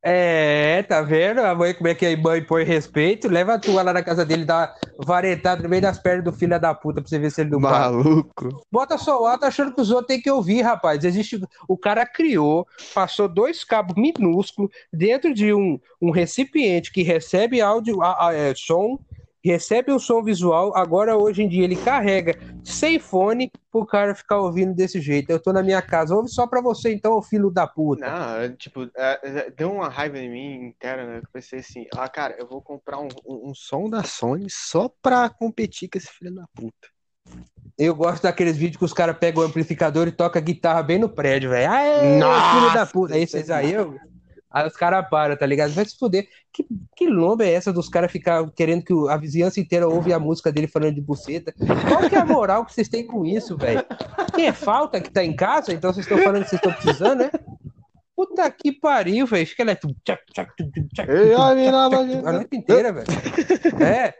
É, tá vendo? A mãe, como é que a mãe põe respeito? Leva a tua lá na casa dele, dá varetada no meio das pernas do filho da puta pra você ver se ele não para. Maluco. Bota só alto achando que os outros têm que ouvir, rapaz. Existe. O cara criou, passou dois cabos minúsculos dentro de um, um recipiente que recebe áudio, a- a- é, som, recebe o som visual. Agora, hoje em dia, ele carrega sem fone pro cara ficar ouvindo desse jeito. Eu tô na minha casa, ouve só pra você, então, ô filho da puta. Não, é, tipo, é, é, deu uma raiva em mim interna, né? Eu pensei assim, ah, cara, eu vou comprar um, um, um som da Sony só pra competir com esse filho da puta. Eu gosto daqueles vídeos que os caras pegam o amplificador e tocam a guitarra bem no prédio, velho. Aê, Nossa, filho da puta. Isso é vocês aí, eu... (laughs) (laughs) aí os caras param, tá ligado? Vai se fuder. Que, que lomba é essa dos caras ficar querendo que a vizinhança inteira ouve a música dele falando de buceta? Qual que é a moral que vocês têm com isso, velho? Que é falta que tá em casa? Então vocês estão falando que vocês estão precisando, né? Puta que pariu, velho. Fica lá. Ei, a mina A noite inteira, velho. É.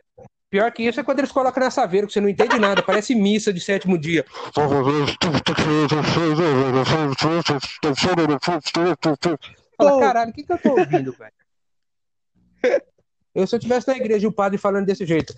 Pior que isso é quando eles colocam na saveira, que você não entende nada. Parece missa de sétimo dia. Fala, caralho, o que, que eu tô ouvindo, velho? Eu, se eu tivesse na igreja e o padre falando desse jeito,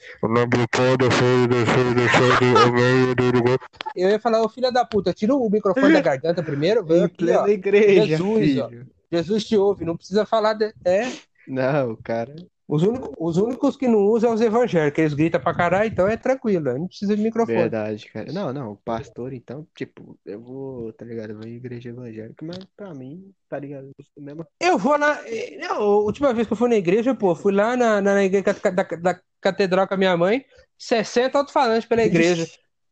eu ia falar, ô filha da puta, tira o microfone da garganta primeiro, vem Em aqui, ó. igreja, Jesus, ó. filho. Jesus te ouve, não precisa falar. De... É. Não, cara. Os, únicos, os únicos que não usam é os evangélicos, eles gritam pra caralho, então é tranquilo, não precisa de microfone. Verdade, cara. Não, não, pastor, então, tipo, eu vou, tá ligado? Eu vou em igreja evangélica, mas pra mim, tá ligado? Mesmo. Eu vou na. eh, Não, a última vez que eu fui na igreja, pô, fui lá na, na, igreja da, da catedral com a minha mãe, 60 alto-falantes pela igreja.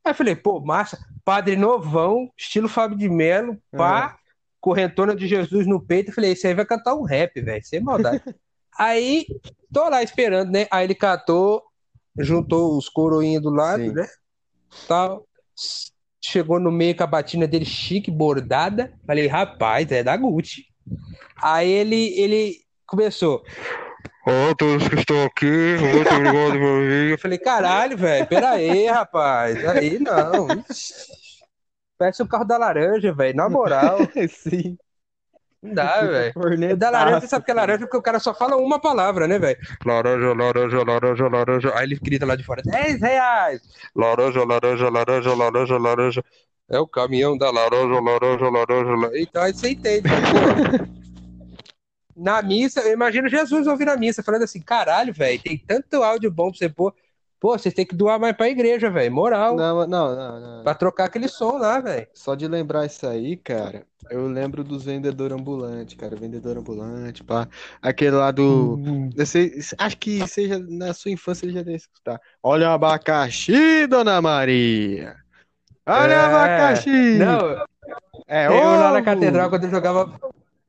Aí eu falei, pô, massa, padre novão, estilo Fábio de Melo, pá, correntona de Jesus no peito. Eu falei, esse aí vai cantar um rap, velho, sem maldade. (laughs) aí, tô lá esperando, né? Aí ele catou, juntou os coroinhas do lado, Sim. né? Tal. Chegou no meio com a batina dele chique, bordada. Falei, rapaz, é da Gucci. Aí ele, ele começou. Ó, todos que estão aqui, muito obrigado por vir. Eu falei, caralho, velho, pera aí, rapaz. Aí não. (laughs) Parece o carro da laranja, velho. Na moral, (laughs) Sim. Não dá, (laughs) velho. Cornetaço, da laranja, sabe que é laranja porque o cara só fala uma palavra, né, velho? Laranja, laranja, laranja, laranja. Aí ele grita lá de fora: 10 reais. Laranja, laranja, laranja, laranja, laranja. É o caminhão da laranja, laranja, laranja. laranja. Então aí você entende, pô. (laughs) Na missa, eu imagino Jesus ouvindo a missa, falando assim: caralho, velho, tem tanto áudio bom pra você pôr. Pô, vocês têm que doar mais pra igreja, velho. Moral. Não, não, não, não. Pra trocar aquele som lá, velho. Só de lembrar isso aí, cara, eu lembro dos vendedores ambulantes, cara. Vendedor ambulante, pá. Aquele lá do. Eu sei- acho que seja na sua infância ele já deve escutar. Olha o abacaxi, dona Maria! Olha É. o abacaxi! Não, é eu lá na ovo! catedral, quando eu jogava.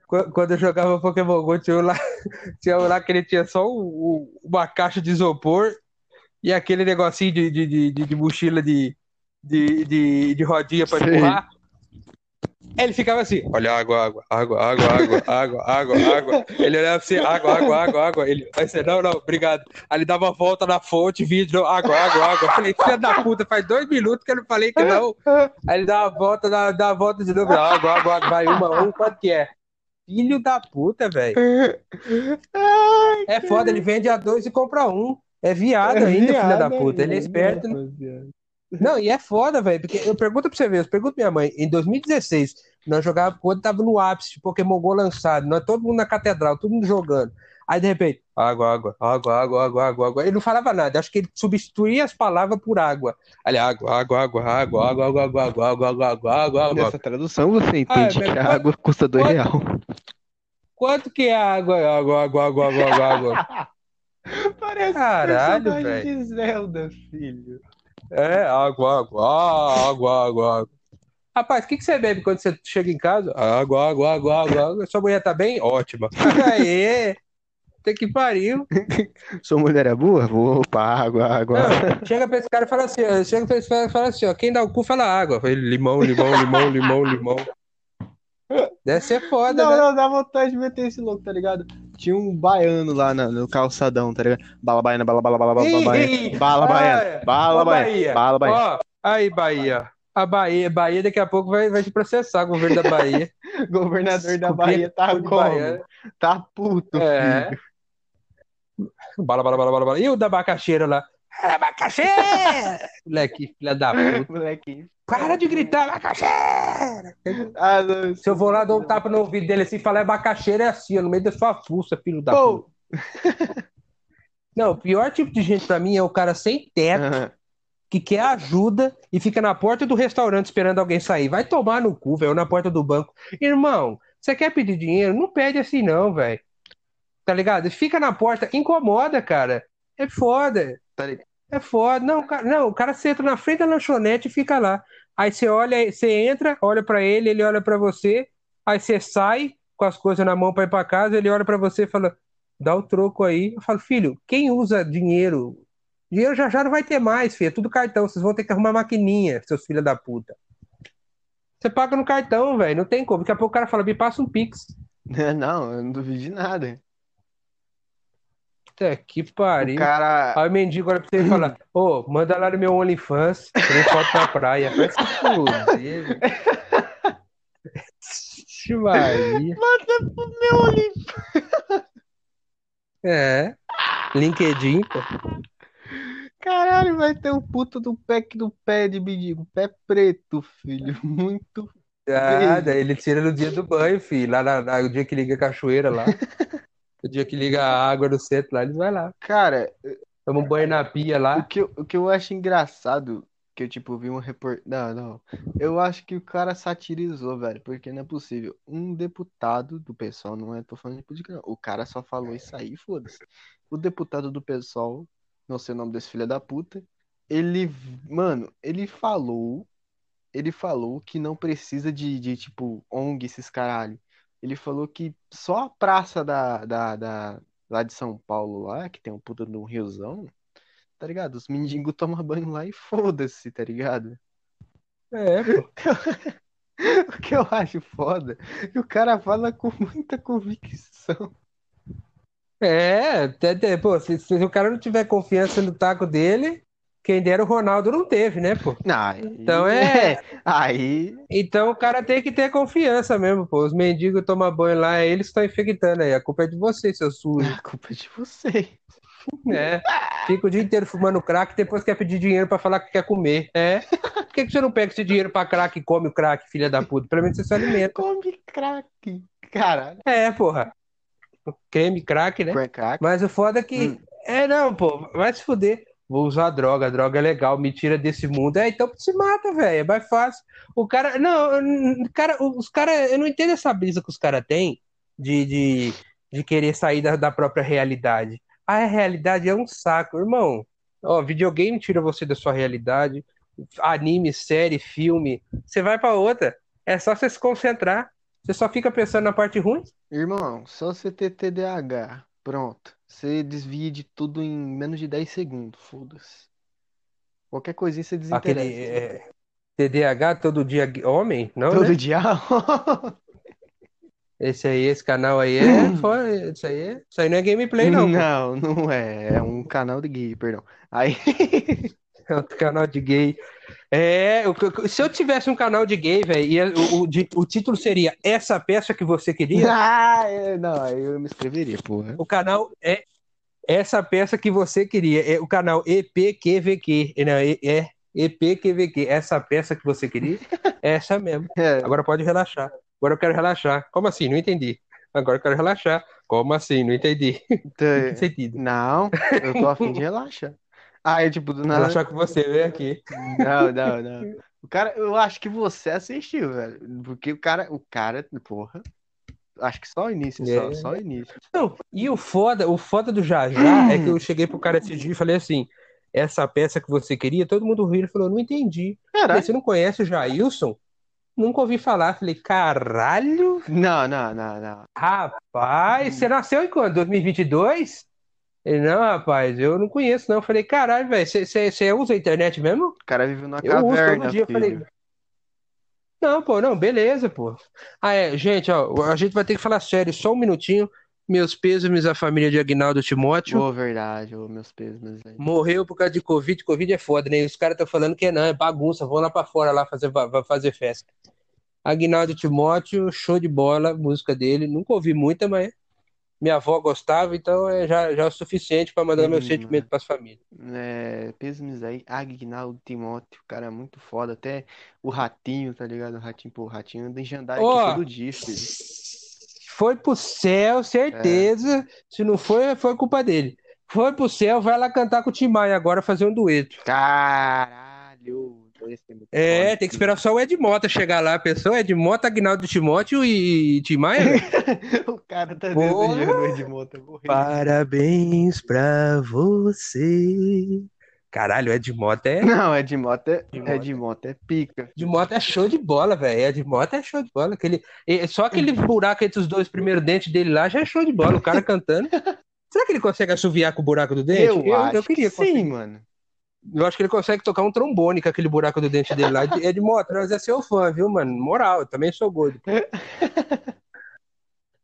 qu- Quando eu jogava Pokémon Go, tinha um lá, (laughs) tinha um lá que ele tinha só o- o- uma caixa de isopor e aquele negocinho de, de, de, de, de mochila de, de, de, de rodinha para empurrar. Ele ficava assim, olha água, água, água, água, água, (laughs) água, água, água. Ele olhava assim, água, água, água, água. Ele, aí você, não, não, obrigado. Aí ele dava uma volta na fonte, vídeo, água, água, água. Eu falei, filha da puta, faz dois minutos que eu não falei que não. Aí ele dá uma volta, dá, dá uma volta de novo, água, água, água, vai uma, um, quanto que é? Filho da puta, velho. (laughs) É foda, ele vende a dois e compra um. É viado é ainda, filha da puta. Ele é ainda, esperto. né? rapaziada. Não, e é foda, velho, porque eu pergunto pra você ver, eu pergunto pra minha mãe, em 2016, nós jogávamos quando tava no ápice de Pokémon GO lançado, nós todo mundo na catedral, todo mundo jogando. Aí de repente, água, água, água, água, água, água, água. Ele não falava nada, acho que ele substituía as palavras por água. Ali, água, água, água, água, água, água, água, água, água, água, água, água, água. Nessa tradução você entende que a água custa dois real. Quanto que é água, água, água, água, água, água, água? (laughs) Parece Caralho, personagem velho. de Zelda, filho. É, água, água, água, água, água. Rapaz, o que, que você bebe quando você chega em casa? Água, água, água, água, água. Sua mulher tá bem? Ótima. (laughs) Aê! Até que pariu. (laughs) Sua mulher é boa? Opa, água, água. Não, chega pra esse cara e fala assim, ó, chega pra esse cara e fala assim, ó, quem dá o cu fala água. Falei, limão, limão, limão, limão, limão. Deve ser foda, Não, né? não, dá vontade de meter esse louco, tá ligado? Tinha um baiano lá na- no calçadão, tá ligado? Bala baiana, bala, bala, bala, bala, baiana. Bala baiana, olha, bala ó, baiana, bala baiana. Aí, Bahia. A Bahia, Bahia daqui a pouco vai, vai te processar, o governo da Bahia. (laughs) Governador da Bahia tá como? Tá puto, É. filho. Bala, bala, bala, bala, bala. E o da abacaxeira lá? Abacaxeira! (laughs) Moleque, filha da puta. Moleque. Para de gritar, abacaxeira! Ah, não, Se eu vou lá, dou um tapa no ouvido dele assim e falar abacaxeira, é assim, ó, no meio da sua fuça, filho da puta. Não, o pior tipo de gente pra mim é o cara sem teto, Aham. que quer ajuda e fica na porta do restaurante esperando alguém sair. Vai tomar no cu, velho, ou na porta do banco. Irmão, você quer pedir dinheiro? Não pede assim, não, velho. Tá ligado? Fica na porta, incomoda, cara. É foda. Tá ligado? É foda. Não, não, o cara senta na frente da lanchonete e fica lá. Aí você olha, você entra, olha pra ele, ele olha pra você, aí você sai com as coisas na mão pra ir pra casa, ele olha pra você e fala: "Dá o troco aí". Eu falo: "Filho, quem usa dinheiro? Dinheiro já já não vai ter mais, filho, é tudo cartão, vocês vão ter que arrumar maquininha, seus filhos da puta". Você paga no cartão, velho, não tem como. Daqui a pouco o cara fala: "Me passa um Pix". (laughs) Não, eu não duvido de nada. Até que O pariu. cara. Aí o mendigo olha pra você e fala: Ô, manda lá no meu OnlyFans, tem foto na praia. Vai se fuder, velho. Vixe, Maria. Manda pro meu olho. É. LinkedIn, pô. Caralho, vai ter um puto do pack do pé de mendigo. Pé preto, filho. Muito. Nada, ele tira no dia do banho, filho. Lá na, na- o dia que liga a cachoeira lá. (laughs) O dia que liga a água no centro lá, ele vai lá. Cara, Toma um banho na pia o lá. que eu, o que eu acho engraçado, que eu, tipo, vi uma report... Não, não. Eu acho que o cara satirizou, velho, porque não é possível. Um deputado do PSOL, não é, tô falando de política, não. O cara só falou isso aí, foda-se. O deputado do PSOL, não sei o nome desse filho da puta, ele, mano, ele falou, ele falou que não precisa de, de tipo, ONG, esses caralho. Ele falou que só a praça da, da, da, lá de São Paulo, lá, que tem um puta de um riozão, tá ligado? Os mendigos tomam banho lá e foda-se, tá ligado? É, pô. (laughs) O que eu acho foda, é que o cara fala com muita convicção. É, até, até, pô, se, se o cara não tiver confiança no taco dele, quem dera o Ronaldo não teve, né, pô? Aí, Então é. (laughs) Aí, Então o cara tem que ter confiança mesmo, pô. Os mendigos tomam banho lá, é eles estão infectando aí. A culpa é de vocês, seu sujo. a culpa é de você. É. Fica o dia inteiro fumando crack, depois quer pedir dinheiro pra falar que quer comer. É. Por que, que você não pega esse dinheiro pra crack e come o crack, filha da puta? Pelo menos você se alimenta. Come crack. Caralho. É, porra. Creme, crack, né? Crack. Mas o foda é que. Hum. É, não, pô, vai se fuder. Vou usar droga, droga é legal, me tira desse mundo. É, então se mata, velho, é mais fácil. O cara, não, cara, os caras, eu não entendo essa brisa que os caras têm de, de, de querer sair da, da própria realidade. Ah, a realidade é um saco, irmão. Ó, videogame tira você da sua realidade, anime, série, filme, você vai pra outra. É só você se concentrar. Você só fica pensando na parte ruim. Irmão, só você ter TDAH. Pronto. Você desvia de tudo em menos de 10 segundos. Foda-se. Qualquer coisinha você Aquele desinteressa. é, TDAH todo dia homem, não, Todo né? dia. (laughs) Esse aí, esse canal aí é, (coughs) foi, isso aí, é- isso aí não é gameplay não, pô. Não, não é. É um canal de gay, perdão. Aí. (laughs) É outro canal de gay. É, o que- se eu tivesse um canal de gay, velho, o, o, de- o título seria Essa Peça Que Você Queria? (laughs) Ah, é, não, aí eu me inscreveria, porra. O canal é Essa Peça Que Você Queria. É o canal EPQVQ. É, não, é, é EPQVQ. Essa peça que você queria? É essa mesmo. (laughs) É, Agora pode relaxar. Agora eu quero relaxar. Como assim? Não entendi. Agora eu quero relaxar. Como assim? Não entendi. (laughs) Sentido? Não, eu tô afim de relaxar. Ah, é tipo, do nada. Relaxar com você, vem aqui. Não, não, não. O cara, eu acho que você assistiu, velho. Porque o cara, o cara, porra. Acho que só o início, só, É. só o início. Não, e o foda, o foda do Já Já é que eu cheguei pro cara esse dia e falei assim: essa peça que você queria, todo mundo riu. Ele falou: não entendi. Falei, você não conhece o Jailson? Nunca ouvi falar. Falei, caralho, Não, não, não, não. rapaz, você nasceu em quando? 2022? Ele, não, rapaz, eu não conheço, não. Falei, caralho, velho, você- usa a internet mesmo? O cara vive numa Eu uso caverna, todo dia. Eu falei, filho. não, pô, não, beleza, pô. Ah, é, gente, ó, a gente vai ter que falar sério, só um minutinho. Meus pêsames à família de Agnaldo Timóteo. Ô, verdade, ô, meus pêsames aí. Morreu por causa de Covid. Covid é foda, né? Os caras estão falando que não, é bagunça. Vão lá pra fora lá fazer, fazer festa. Aguinaldo Timóteo, show de bola, música dele. Nunca ouvi muita, mas minha avó gostava, então é já, já é o suficiente pra mandar meu Hum, sentimento pras famílias. É, pêsames aí, Agnaldo Timóteo, cara é muito foda. Até o Ratinho, tá ligado? O Ratinho, pô, o Ratinho anda em jandaia Ó, aqui todo dia, filho. foi pro céu, certeza. Se não foi, foi culpa dele. Foi pro céu, vai lá cantar com o Tim Maia agora, fazer um dueto. Caralho! É É, tem que esperar só o Ed Mota chegar lá. A pessoa Ed Mota, Agnaldo Timóteo e Tim Maia. (laughs) O cara tá desejando o Edmota morrer. Parabéns pra você. Caralho, Ed Mota é. Não, Edmota é, Edmota. Edmota é pica. Ed Mota é show de bola, velho. Ed Mota é show de bola. Aquele... Só aquele buraco entre os dois primeiros dentes dele lá já é show de bola. O cara (laughs) cantando. Será que ele consegue assoviar com o buraco do dente? Eu, acho eu queria que conseguir. sim, mano. Eu acho que ele consegue tocar um trombone com aquele buraco do dente dele lá. Ed Mota, nós é seu fã, viu, mano? Moral, eu também sou gordo.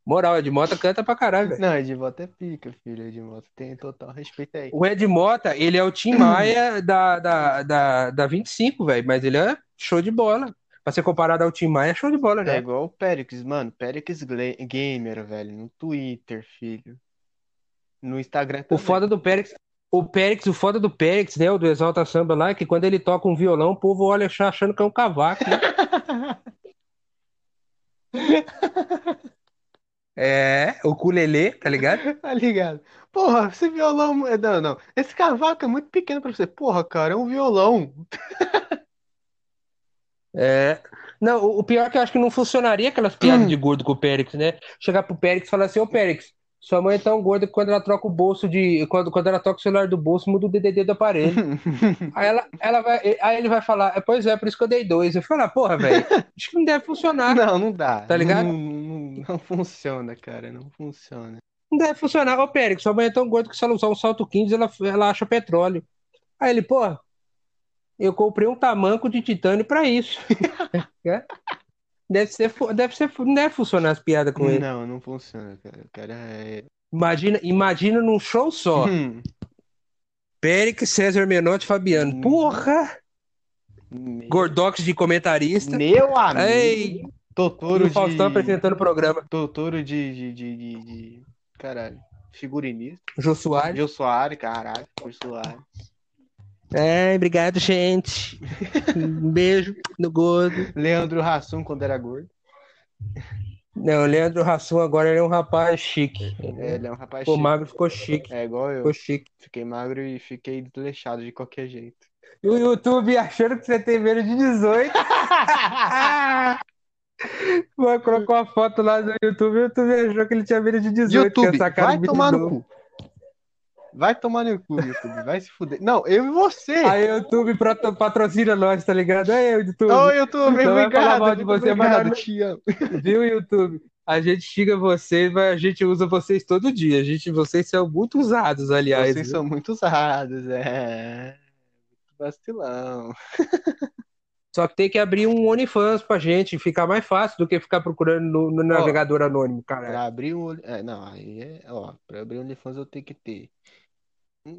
Moral, Ed Mota canta pra caralho, velho. Não, Edmota é pica, filho. Edmota tem total respeito aí. O Ed Mota, ele é o Tim Maia da, da, da, da 25, velho, mas ele é show de bola. Pra ser comparado ao Tim Maia, é show de bola, É né? igual o Perix, mano. Perix Gle- Gamer, velho. No Twitter, filho. No Instagram O também. foda do Périx, o Périx, o foda do Périx, né, o do Exalta Samba lá, é que quando ele toca um violão, o povo olha achando que é um cavaco, né? (laughs) É, o ukulele, tá ligado? (laughs) Tá ligado? Porra, esse violão. é- Não, não. Esse cavaco é muito pequeno pra você. Porra, cara, é um violão. (laughs) É. Não, o o pior é que eu acho que não funcionaria aquelas piadas de gordo com o Périx, né? Chegar pro Périx e falar assim, ô Périx, sua mãe é tão gorda que quando ela troca o bolso de. Quando, quando ela troca o celular do bolso, muda o DDD do aparelho. (laughs) Aí, ela, ela vai, aí ele vai falar, "É, pois é, por isso que eu dei dois. Eu falo, ah, porra, velho, acho que não deve funcionar. (laughs) Não, não dá. Tá ligado? Não, não, não funciona, cara. Não funciona. Não deve funcionar. Ô, Périx, sua mãe é tão gorda que se ela usar um salto 15, ela, ela acha petróleo. Aí ele, porra, eu comprei um tamanco de titânio pra isso. (laughs) É? Deve ser, deve ser, não deve funcionar as piadas com ele. Não, não funciona, cara. O cara é. Imagina, imagina num show só. Hum. Périx, César Menotti, Fabiano. Hum. Porra! Meu, Gordox de comentarista. meu amigo. Ei, Totoro o Faustão apresentando o programa. Totoro de, de, de, de, de- Caralho. Figurinista. Jô Soares. Gil Soares, caralho. Gil Soares. É, obrigado, gente. Um beijo no gordo. Leandro Hassum quando era gordo. Não, o Leandro Hassum agora ele é um rapaz chique. É, ele é um rapaz Ficou chique. magro, ficou chique. É igual eu. Ficou chique. Fiquei magro e fiquei desleixado de qualquer jeito. E o YouTube achando que você tem menos de 18. Mano, (laughs) colocou a foto lá no YouTube, o YouTube achou que ele tinha menos de 18, que YouTube, cara vai tomar no cu. Vai tomar no cu, YouTube. Vai se fuder. Não, eu e você. O YouTube patro- patrocina nós, tá ligado? Aí, YouTube. Ô, YouTube, Não vai falar obrigado. mal de você, mas obrigado. não- Te amo. Viu, YouTube? A gente xinga vocês, mas a gente usa vocês todo dia. A gente, vocês são muito usados, aliás. Vocês viu? são muito usados, é. Vacilão. Só que tem que abrir um OnlyFans pra gente, ficar mais fácil do que ficar procurando no, no navegador anônimo, cara. Pra abrir olho- É, não, aí é. Ó, pra abrir o OnlyFans eu tenho que ter.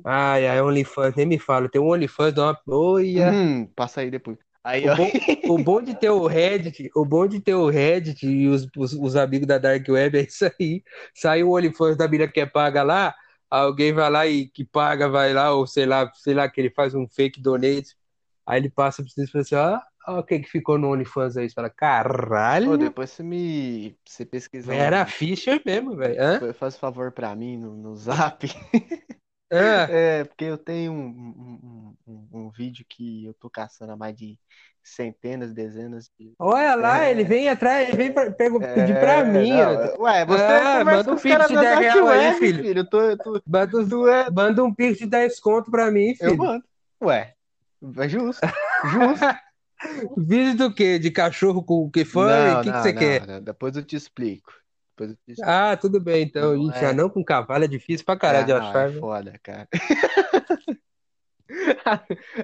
Ai, ai, OnlyFans, nem me fala. Tem um OnlyFans, dá uma. Olha. Hum, passa aí depois. Aí, O bom, o (laughs) bom de ter o Reddit, o bom de ter o Reddit e os, os, os amigos da Dark Web é isso aí. Sai o OnlyFans da mina que é paga lá, alguém vai lá e que paga, vai lá, ou sei lá, sei lá, que ele faz um fake donate Aí ele passa pra você e fala assim, ó, ó, o que que ficou no OnlyFans aí? Você fala, caralho, depois você me. Você pesquisar era. Fischer mesmo, velho. Faz favor pra mim no, no Zap. (laughs) Ah, É, porque eu tenho um, um, um, um- vídeo que eu tô caçando há mais de centenas, dezenas de. olha lá, ele É, vem atrás, ele vem pra- pego- pedir pra é, mim. não, ué, você Ah, conversa manda com um pix de da 10 Dark real aí, filho. filho. Eu tô, eu tô, Manda, um- tu é, manda um pix de 10 conto pra mim, eu filho. mando. Ué, é justo, justo. (laughs) Vídeo do quê? De cachorro com que furry? O Não, que que não, você não, quer? não, Depois eu te explico. Depois te. Ah, tudo bem, então. Não Ixi, é. anão com cavalo é difícil pra caralho de Ah, não, achar, é viu? foda, cara. (laughs)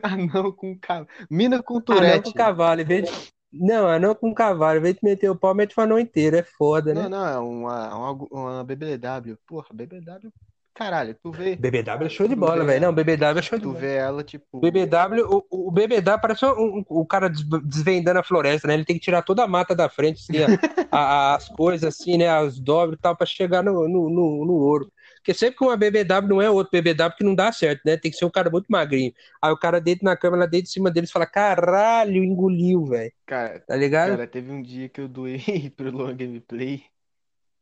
Anão com cavalo. Mina com Anão com cavalo, em vez de... Não, anão com cavalo, em vez de meter o pau, mete o anão inteiro. É foda, Não, né? não, é uma, uma, uma BBW. Porra, BBW. Caralho, tu vê, BBW é show de tu bola, velho. Não, BBW é show de tu bola. vê ela, tipo. BBW, o, o BBW parece um, o cara des- desvendando a floresta, né? Ele tem que tirar toda a mata da frente, assim, (laughs) a- a- as coisas, assim, né? As dobras e tal, pra chegar no, no, no, no ouro. Porque sempre que uma BBW não é outro BBW que não dá certo, né? Tem que ser um cara muito magrinho. Aí o cara deita na cama, lá deita em cima deles e fala: caralho, engoliu, velho. Cara, Tá ligado? cara, teve um dia que eu doei (laughs) pro Long Gameplay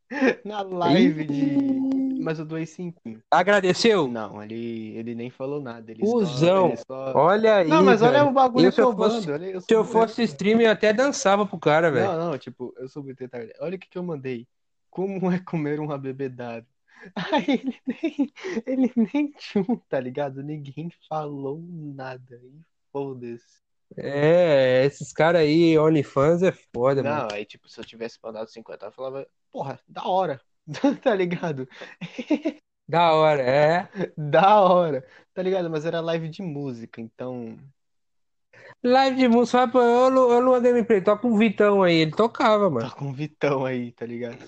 (laughs) na live de. Mas eu doei cinquinho. agradeceu? Não, ele, ele nem falou nada. Ele só, Cusão. ele só. Olha aí, Não, mas olha velho. o bagulho Eu, que eu fosse, mando. Olha, eu se eu fosse streamer, eu até dançava pro cara, velho. Não, não, tipo, eu sou muito retardado. Olha o que que eu mandei. Como é comer uma BBW? (laughs) Aí ele nem, ele nem tchum, tá ligado? Ninguém falou nada. E foda-se. É, esses caras aí, OnlyFans é foda, mano. Não, aí tipo, se eu tivesse mandado 50, eu falava, porra, da hora. (laughs) Tá ligado? Da hora, é. (laughs) Da hora. Tá ligado? Mas era live de música, então. Live de música, pô, eu, eu Luan Gameplay, toca um Vitão aí. Ele tocava, mano. Com o Vitão aí, tá ligado?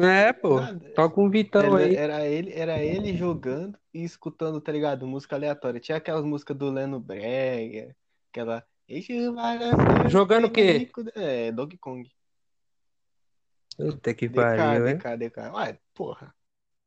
É, pô, toca um Vitão Ele- aí. era ele, era ele jogando e escutando, tá ligado? Música aleatória. Tinha aquelas músicas do Leno Brega, aquela. "Ixi, vai nascer Jogando o quê? pico", É, Donkey Kong. Puta que DK, pariu, hein? DK, DK. Ué, porra.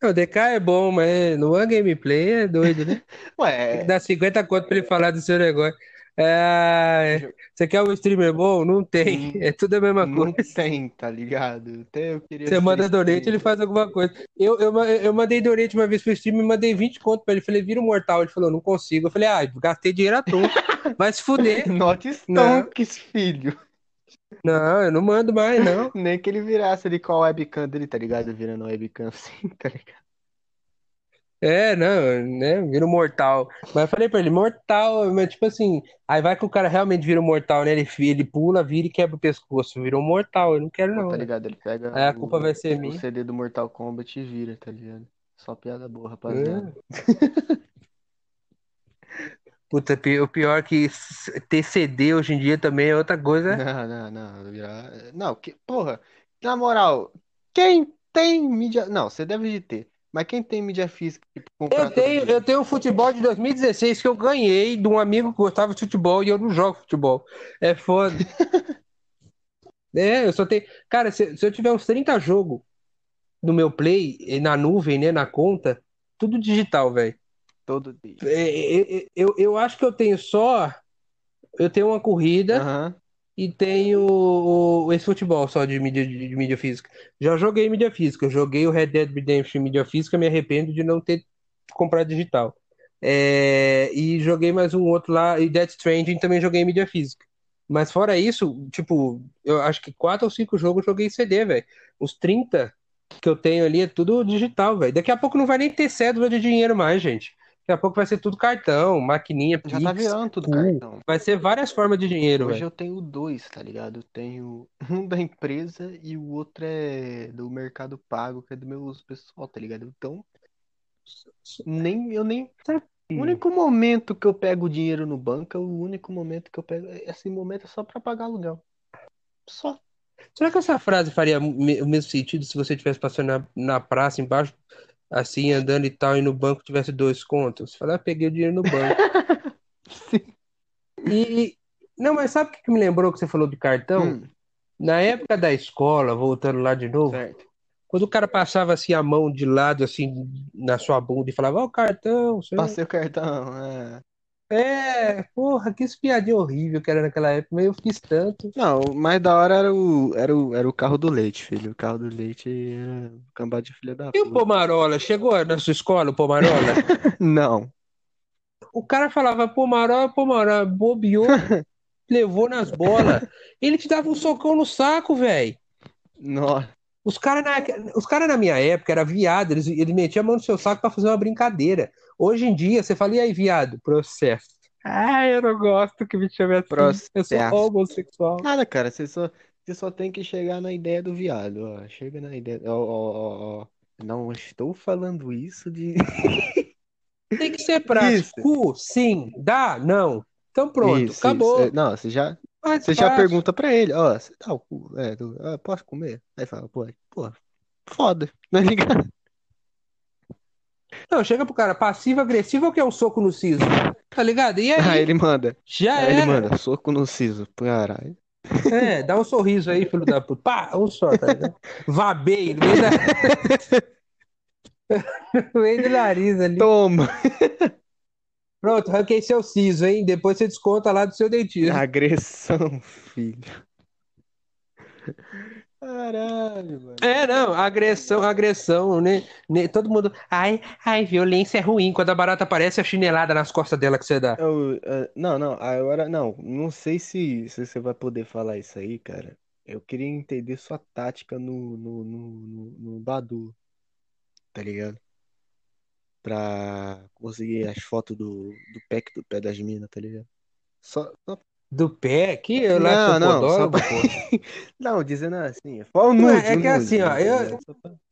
O DK é bom, mas no One Gameplay é doido, né? (laughs) Ué, dar 50 conto pra ele falar do seu negócio. É, você quer um streamer bom? Não tem. Hum, É tudo a mesma não coisa. tem, tá ligado? Até eu queria Você manda donate, ele faz alguma coisa. Eu, eu, eu mandei donate uma vez pro stream e mandei 20 conto pra ele. Falei, vira um mortal. Ele falou, não consigo. Eu falei, ah, gastei dinheiro à toa. Vai se fuder. (laughs) Not Não, Stonks, filho. Não, eu não mando mais, não. (laughs) Nem que ele virasse ali com a webcam dele, tá ligado? Virando webcam assim, tá ligado? É, não, né? Vira um mortal. Mas eu falei pra ele, mortal, mas tipo assim, aí vai que o cara realmente vira um mortal, né? Ele, ele pula, vira e quebra o pescoço. Virou um mortal, eu não quero não, tá né? ligado? Ele pega Aí a culpa o, vai ser o minha. CD do Mortal Kombat e vira, tá ligado? Só piada boa, rapaziada. É. (laughs) Puta, o pior que ter CD hoje em dia também é outra coisa. Não, não, não. Virar... Não, que, porra, na moral, quem tem mídia. Não, você deve de ter. Mas quem tem mídia física, tipo, Eu tenho, eu tenho um futebol de 2016 que eu ganhei de um amigo que gostava de futebol e eu não jogo futebol. É foda. (laughs) É, eu só tenho. Cara, se, se eu tiver uns 30 jogos no meu Play, na nuvem, né, na conta, tudo digital, velho. Todo dia. É, é, é, Eu, eu acho que eu tenho só. Eu tenho uma corrida Aham. e tenho esse futebol só de mídia, de, de mídia física. Já joguei mídia física, eu joguei o Red Dead Redemption em mídia física, me arrependo de não ter comprado digital. É, e joguei mais um outro lá, e Death Stranding também joguei em mídia física. Mas fora isso, tipo, eu acho que quatro ou cinco jogos eu joguei em CD, velho. Os 30 que eu tenho ali é tudo digital, velho. Daqui a pouco não vai nem ter cédula de dinheiro mais, gente. Daqui a pouco vai ser tudo cartão, maquininha, Já tá Pix, virando tudo cu. cartão. Vai ser várias formas de dinheiro, Hoje velho. eu tenho dois, tá ligado? Eu tenho (laughs) um da empresa e o outro é do Mercado Pago, que é do meu uso pessoal, tá ligado? Então, nem eu nem. O único momento que eu pego dinheiro no banco é o único momento que eu pego. Esse momento é só pra pagar aluguel. Só. Será que essa frase faria o mesmo sentido se você estivesse passando na, na praça embaixo, assim, andando e tal, e no banco tivesse dois contos? Você fala, ah, peguei o dinheiro no banco. (laughs) Sim. E, não, mas sabe o que me lembrou que você falou do cartão? Hum, Na época da escola, voltando lá de novo, certo. quando o cara passava assim a mão de lado, assim, na sua bunda e falava, ó, o cartão, lá. Passei o cartão. É. É, porra, que espiadinha horrível que era naquela época, mas eu fiz tanto. Não, o mais da hora era o, era o, era o carro do leite, filho. O carro do leite era cambada de filha da E o puta. Pomarola? Chegou na sua escola, o Pomarola? (laughs) Não. O cara falava Pomarola, Pomarola, bobeou, (laughs) levou nas bolas. Ele te dava um socão no saco, velho. Nossa. Os caras na, os cara na minha época era viado, eles, eles metiam a mão no seu saco pra fazer uma brincadeira. Hoje em dia, você fala, e aí, viado? Processo. Ah, eu não gosto que me chame assim. Eu sou Processo. homossexual. Nada, cara, você só, você só tem que chegar na ideia do viado, ó. Chega na ideia. Ó, ó, ó. Não estou falando isso de. (laughs) Tem que ser prático. Isso. Cu, sim, dá, não. Então pronto, Isso, acabou. isso. É, Não, você já, Mais você já pergunta pra ele, ó, você dá o cu, é, do- ah, posso comer? Aí fala, pô, pô, foda, (laughs) tá ligado? Não, chega pro cara, passivo-agressivo ou que é um soco no siso? Tá ligado? E aí, Aí ele manda, já aí ele era. manda, soco no siso, caralho. É, dá um sorriso aí, filho da puta. Pá, um só, tá ligado? Vabei no meio, da... (laughs) no meio do nariz ali. Toma! Pronto, ranquei seu siso, hein? Depois você desconta lá do seu dentista. Agressão, filho. Caralho, mano. É, não, agressão, agressão, né? Todo mundo. Ai, ai, violência é ruim. Quando a barata aparece, a chinelada nas costas dela que você dá. Eu, eh, não, não, agora, não, não sei se, se você vai poder falar isso aí, cara. Eu queria entender sua tática no, no, no, no, no Badu, tá ligado? Pra conseguir as fotos do, do pack do pé das minas, tá ligado? Só, só- Do pé? Que eu lá Não, não, pra... (laughs) Não, dizendo assim, só o Não, nude, é o que nude, assim, ó, eu-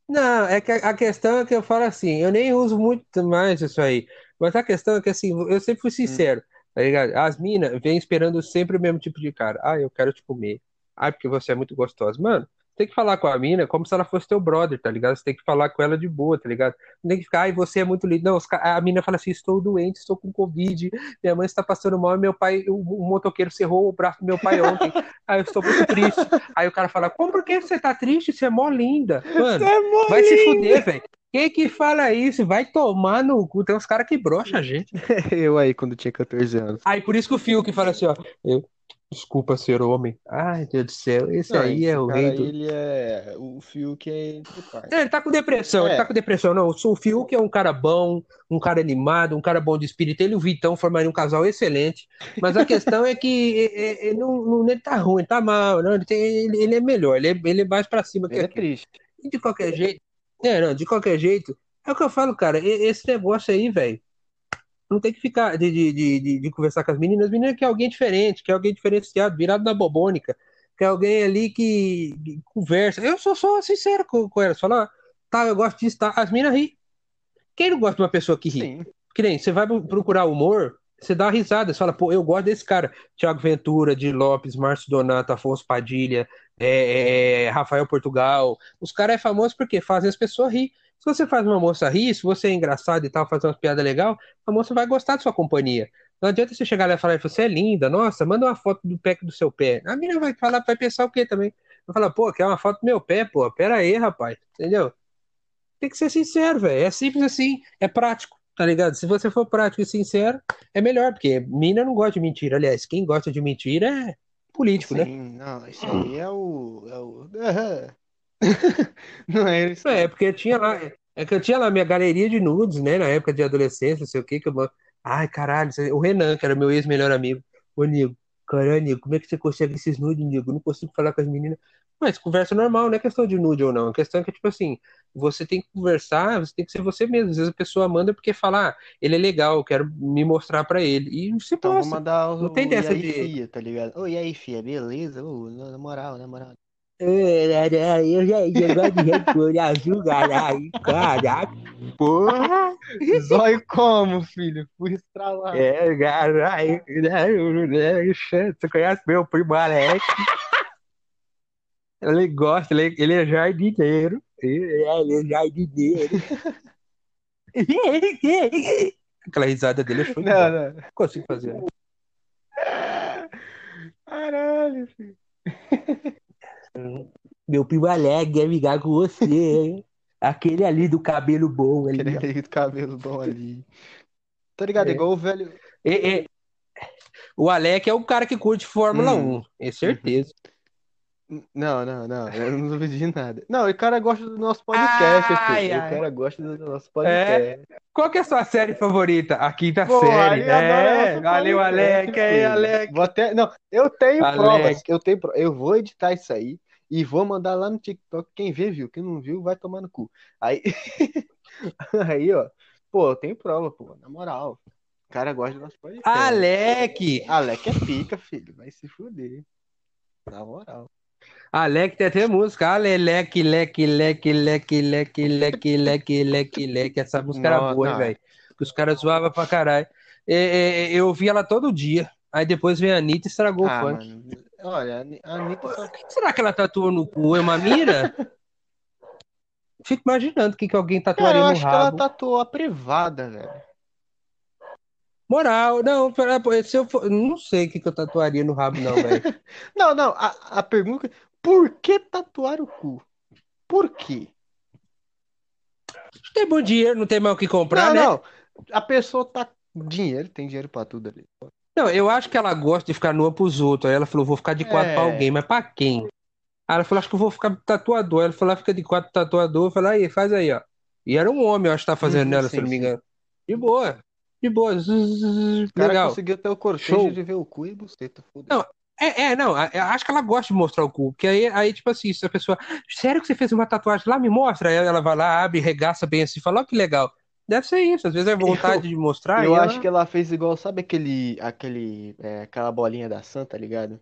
Não, é que a questão é que eu falo assim, eu nem uso muito mais isso aí. Mas a questão é que assim, eu sempre fui sincero, tá ligado? As minas vêm esperando sempre o mesmo tipo de cara. Ah, eu quero te comer. Ah, porque você é muito gostosa. Mano, tem que falar com a mina como se ela fosse teu brother, tá ligado? Você tem que falar com ela de boa, tá ligado? Não tem que ficar, ai, você é muito lindo. Não, a mina fala assim, estou doente, estou com Covid, minha mãe está passando mal meu pai, o, o motoqueiro cerrou o braço do meu pai ontem. (laughs) Aí eu estou muito triste. Aí o cara fala, como por que você tá triste? Você é mó linda. Mano, é mó Vai se fuder, velho. Quem que fala isso? Vai tomar no cu. Tem uns caras que broxam a gente. (laughs) Eu aí, quando tinha 14 anos. Aí por isso que o Fio que fala assim, ó. Eu, desculpa ser homem. Ai, Deus do céu. Esse Não, aí esse é o rei do. ele é o fio que é. É, ele tá com depressão, ele É. tá com depressão. Não, o Fiuk é um cara bom, um cara animado, um cara bom de espírito. Ele e o Vitão formariam um casal excelente. Mas a questão é que (laughs) é, é, ele, não, não- ele tá ruim, ele tá mal. Não, ele, tem, ele, ele é melhor, ele é, ele é mais pra cima que Ele é aquilo. triste. E de qualquer jeito, é, não, de qualquer jeito, é o que eu falo, cara, esse negócio aí, velho, não tem que ficar de, de, de, de- de conversar com as meninas, as meninas quer alguém diferente, quer alguém diferenciado, virado na bobônica, quer alguém ali que, que conversa. Eu sou só sincero com, com elas, falar, tá, eu gosto disso, tá, as meninas ri. Quem não gosta de uma pessoa que ri? Sim. Que nem, você vai procurar humor, você dá risada, você fala, pô, eu gosto desse cara. Thiago Ventura, Di Lopes, Márcio Donato, Afonso Padilha, é, é, Rafael Portugal. Os caras é famoso porque fazem as pessoas rir. Se você faz uma moça rir, se você é engraçado e tal, fazer umas piadas legais, a moça vai gostar da sua companhia. Não adianta você chegar lá e falar, você é linda, nossa, manda uma foto do pé do seu pé. A menina vai falar, vai pensar o quê também? Vai falar, pô, quer uma foto do meu pé, pô, pera aí, rapaz, entendeu? Tem que ser sincero, velho. É simples assim, é prático, tá ligado? Se você for prático e sincero, é melhor, porque mina não gosta de mentira. Aliás, quem gosta de mentira é político, né? Sim, não, isso aí é o. É o... (laughs) (laughs) Não é isso. É, porque tinha lá, é que eu tinha lá minha galeria de nudes, né, na época de adolescência, não sei o que, que eu... Ai, caralho, o Renan, que era meu ex-melhor amigo, ô Nigo, caralho, Nigo, como é que você consegue esses nudes, Nigo? Eu não consigo falar com as meninas. Mas conversa normal, não é questão de nude ou não, a questão é que, tipo assim, você tem que conversar, você tem que ser você mesmo. Às vezes a pessoa manda porque fala, ah, ele é legal, eu quero me mostrar pra ele. E você Então vou posta. mandar o. Não tem o dessa e aí, de- fia, tá ligado? E aí, fia, beleza? Ô, na moral, na moral. Eu já gosto de gente olho azul, caralho, caraca, porra. Zóio como, filho? Fui estralar. É, caralho, você conhece meu primo Alex? Ele gosta, ele, ele é jardineiro. Ele é, ele é jardineiro. (laughs) Aquela risada dele é show Não, não. Não consigo fazer. Caralho, filho. Meu primo Alex quer ligar com você, hein? (laughs) Aquele ali do cabelo bom ali. Aquele ali do cabelo bom ali. Tá ligado? É. Igual o velho. O Alec é o cara que curte Fórmula Hum, 1, é certeza. Não, não, não, eu não duvido de nada. Não, o cara gosta do nosso podcast, Ai, filho. O ai. cara gosta do nosso É? podcast. Qual que é a sua série favorita? A quinta Pô, série. É, nosso valeu, Alec. Aí. Alec. Vou até... Não, eu tenho Alec. provas. Eu tenho Eu vou editar isso aí e vou mandar lá no TikTok. Quem vê, viu. Quem não viu, vai tomar no cu. Aí, (laughs) aí, ó. Pô, eu tenho prova, pô. Na moral. O cara gosta do nosso podcast. Alec. Alec é pica, filho. Vai se fuder. Na moral. Alec tem até música. Aleleque, leque, leque, leque, leque, leque, leque, leque, leque. Essa música era Não, boa, hein, não. velho? Que os caras zoavam pra caralho. É, é, eu ouvia ela todo dia. Aí depois veio a Anitta e estragou Ah, o funk. mano. Olha, a Ani- a Anitta só será que ela tatuou no cu? É uma mira? (laughs) Fico imaginando o que, que alguém tatuaria eu no acho que ela rabo. tatuou a privada, velho. Moral, não, se eu for, não sei o que, que eu tatuaria no rabo, não, velho. (laughs) Não, não, a, a pergunta é: por que tatuar o cu? Por quê? Tem bom dinheiro, não tem mais o que comprar, Não, né? não. A pessoa tá dinheiro, tem dinheiro pra tudo ali. Não, eu acho que ela gosta de ficar nua pros outros. Aí ela falou, vou ficar de quatro É. pra alguém, mas pra quem? Aí ela falou, acho que eu vou ficar tatuador. Aí ela falou, ah, fica de quatro tatuador. Eu falei, aí, faz aí, ó. E era um homem, eu acho que tá fazendo Uhum, nela, sim, se eu não me sim. engano. De boa. De boa. Zzz, O cara Legal. conseguiu ter o cortejo Show. de ver o cu e buceta. foda-se. Não, É, é, não, acho que ela gosta de mostrar o cu, porque aí, aí, tipo assim, se a pessoa, sério que você fez uma tatuagem lá, me mostra, aí ela vai lá, abre, regaça bem assim, fala, ó, que legal. Deve ser isso, às vezes é vontade de mostrar, Eu acho que ela fez igual, sabe aquele, aquele, é, aquela bolinha da Santa, ligado?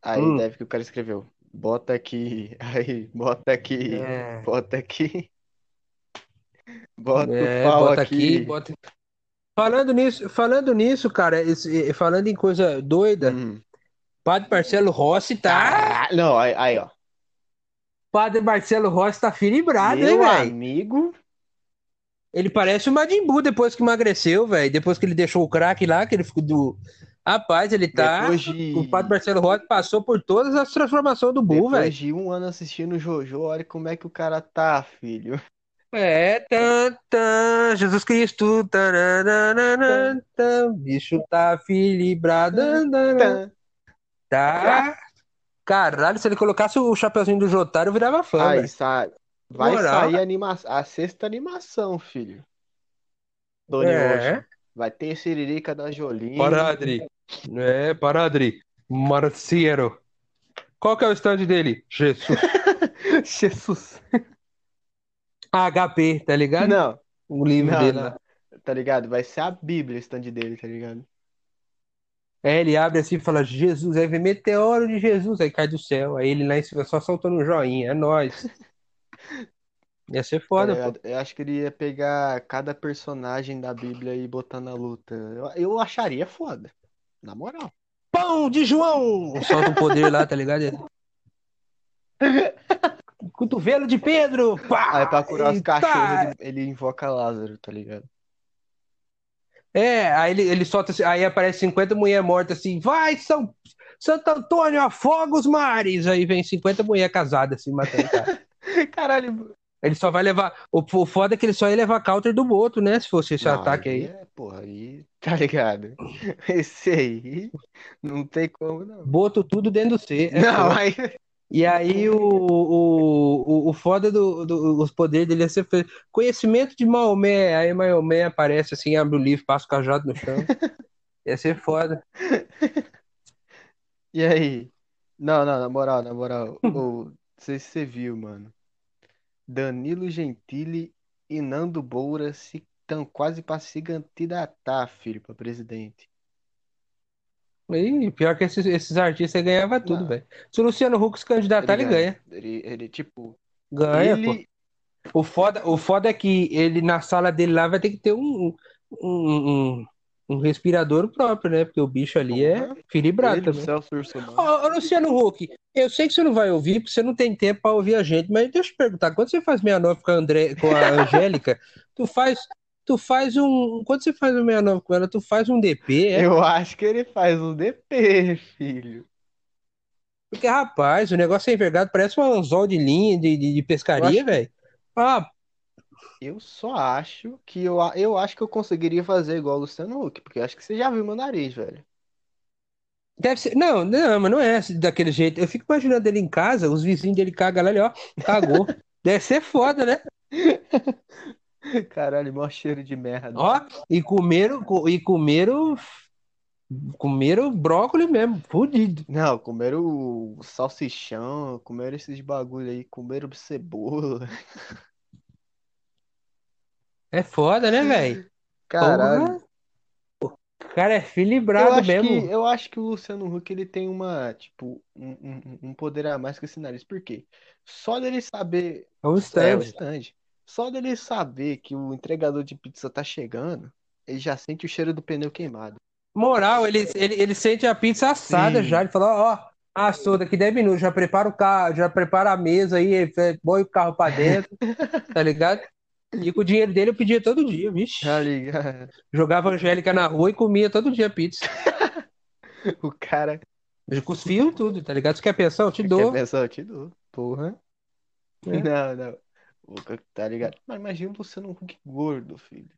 Aí Hum. deve que o cara escreveu, bota aqui, (laughs) aí, bota aqui, É, bota aqui, bota é, o pau bota aqui. aqui, bota... Falando nisso, falando nisso, cara, esse- falando em coisa doida, Hum. Padre Marcelo Rossi tá, Caralho, não, aí, aí, ó, Padre Marcelo Rossi tá filibrado, hein, meu velho? amigo, Ele parece o Majin Buu depois que emagreceu, velho, depois que ele deixou o crack lá, que ele ficou do... Rapaz, ele tá... depois de, O Padre Marcelo Rossi passou por todas as transformações do Bull, depois velho. de um ano assistindo Jojo, olha como é que o cara tá, filho. É, tan, tan, Jesus Cristo, taranana, tan, bicho tá filibrado, Tá. Caralho, se ele colocasse o chapeuzinho do Jotaro, eu virava fã, Aí, velho. Vai Moral. sair a, anima... a sexta animação, filho. Tony É. Vai ter Siririca da Jolie. Paradri. É, Paradri. Marciero. Qual que é o stand dele? Jesus. (laughs) Jesus. HP, tá ligado? Não, O livro não, dele não. lá. Tá ligado? Vai ser a Bíblia o stand dele, tá ligado? É, ele abre assim e fala, Jesus, aí vem meteoro de Jesus, aí cai do céu. Aí ele lá em cima só soltando um joinha, é nóis. (laughs) Ia ser Tá foda, pô. Eu acho que ele ia pegar cada personagem da Bíblia e botar na luta. Eu, eu acharia foda. Na moral. Pão de João! Solta um poder lá, tá ligado? (laughs) Cotovelo de Pedro! Pá! Aí pra curar os cachorros, ele, ele invoca Lázaro, tá ligado? É, aí ele, ele solta aí aparece 50 mulheres mortas assim, vai, São, Santo Antônio, afoga os mares! Aí vem 50 mulheres casadas assim, matando o cara. (laughs) (laughs) Caralho. Ele só vai levar. O, o foda é que ele só ia levar counter do Boto, né? Se fosse esse Não, ataque aí. É, porra, aí. Tá ligado? (laughs) Esse aí. Não tem como, não. Boto tudo dentro do C. é Não, aí. E aí o, o, o, o foda do, do- os poderes dele é ser conhecimento de Maomé. Aí Maomé aparece assim, abre o livro, passa o cajado no chão. (laughs) Ia ser foda. E aí? Não, não, na moral, na moral. Não sei se você viu, mano. Danilo Gentili e Nando Moura se estão quase pra se candidatar, filho, pra presidente. E pior que esses, esses artistas ganhavam tudo, velho. Se o Luciano Huck se candidatar, ele ganha. Ele, ele, tipo, Ganha, pô. ele. O foda, o foda é que ele na sala dele lá vai ter que ter um, um, um, um respirador próprio, né? Porque o bicho ali é Porra. filibrado Ele, o também. Celso Russomano. Ô, ô, Luciano Huck, eu sei que você não vai ouvir, porque você não tem tempo pra ouvir a gente, mas deixa eu te perguntar, quando você faz 69 com a, André, com a (laughs) Angélica, tu faz, tu faz um. Quando você faz um 69 com ela, tu faz um DP, é? Eu acho que ele faz um DP, filho. Porque, rapaz, o negócio é envergado, parece um anzol de linha de, de, de pescaria, Eu acho- velho. Ah, Eu só acho que eu, eu acho que eu conseguiria fazer igual o Luciano Huck, porque eu acho que você já viu meu nariz, velho. Deve ser. Não, não, mas não é assim, daquele jeito. Eu fico imaginando ele em casa, os vizinhos dele cagam lá, ele, ó, cagou. (laughs) Deve ser foda, né? (laughs) Caralho, mó cheiro de merda. Ó, e comeram, co- e comeram, comeram brócolis mesmo, fudido. Não, comeram o salsichão, comeram esses bagulho aí, comeram cebola. (laughs) É foda, né, velho? Caralho. Porra, o cara é Eu filibrado acho que, mesmo. eu acho que o Luciano Huck ele tem uma, tipo, um, um, um poder a mais que esse nariz. Por quê? Só dele saber. É um É, o stand. stand. Só dele saber que o entregador de pizza tá chegando, ele já sente o cheiro do pneu queimado. Moral, ele, ele, ele sente a pizza assada Sim. já. Ele falou, ó, assou daqui 10 minutos, já prepara o carro, já prepara a mesa aí, fe- põe o carro pra dentro, (laughs) tá ligado? E com o dinheiro dele eu pedia todo dia, vixe. Tá ligado? Jogava Angélica na rua e comia todo dia pizza. (laughs) O cara Com os fios tudo, tá ligado? Você quer pensão? Eu te quer dou. pensar, eu te dou. Porra. É. (laughs) Não, não. Tá ligado? Mas imagina o Luciano Huck gordo, filho.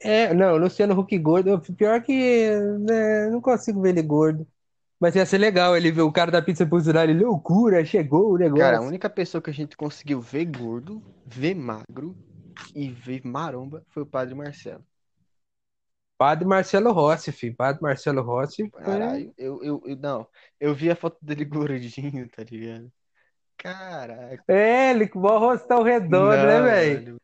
É, não, Luciano Huck gordo, pior que né, não consigo ver ele gordo. Mas ia ser legal ele ver o cara da pizza funcionar, ele, loucura, chegou o Cara, a negócio. única pessoa que a gente conseguiu ver gordo, ver magro e ver maromba foi o Padre Marcelo. Padre Marcelo Rossi, filho. Padre Marcelo Rossi. Caralho, eu, eu, eu- não, eu vi a foto dele (laughs) gordinho, tá ligado? Caraca. É, ele com o rostão redondo, né, Não, velho? velho.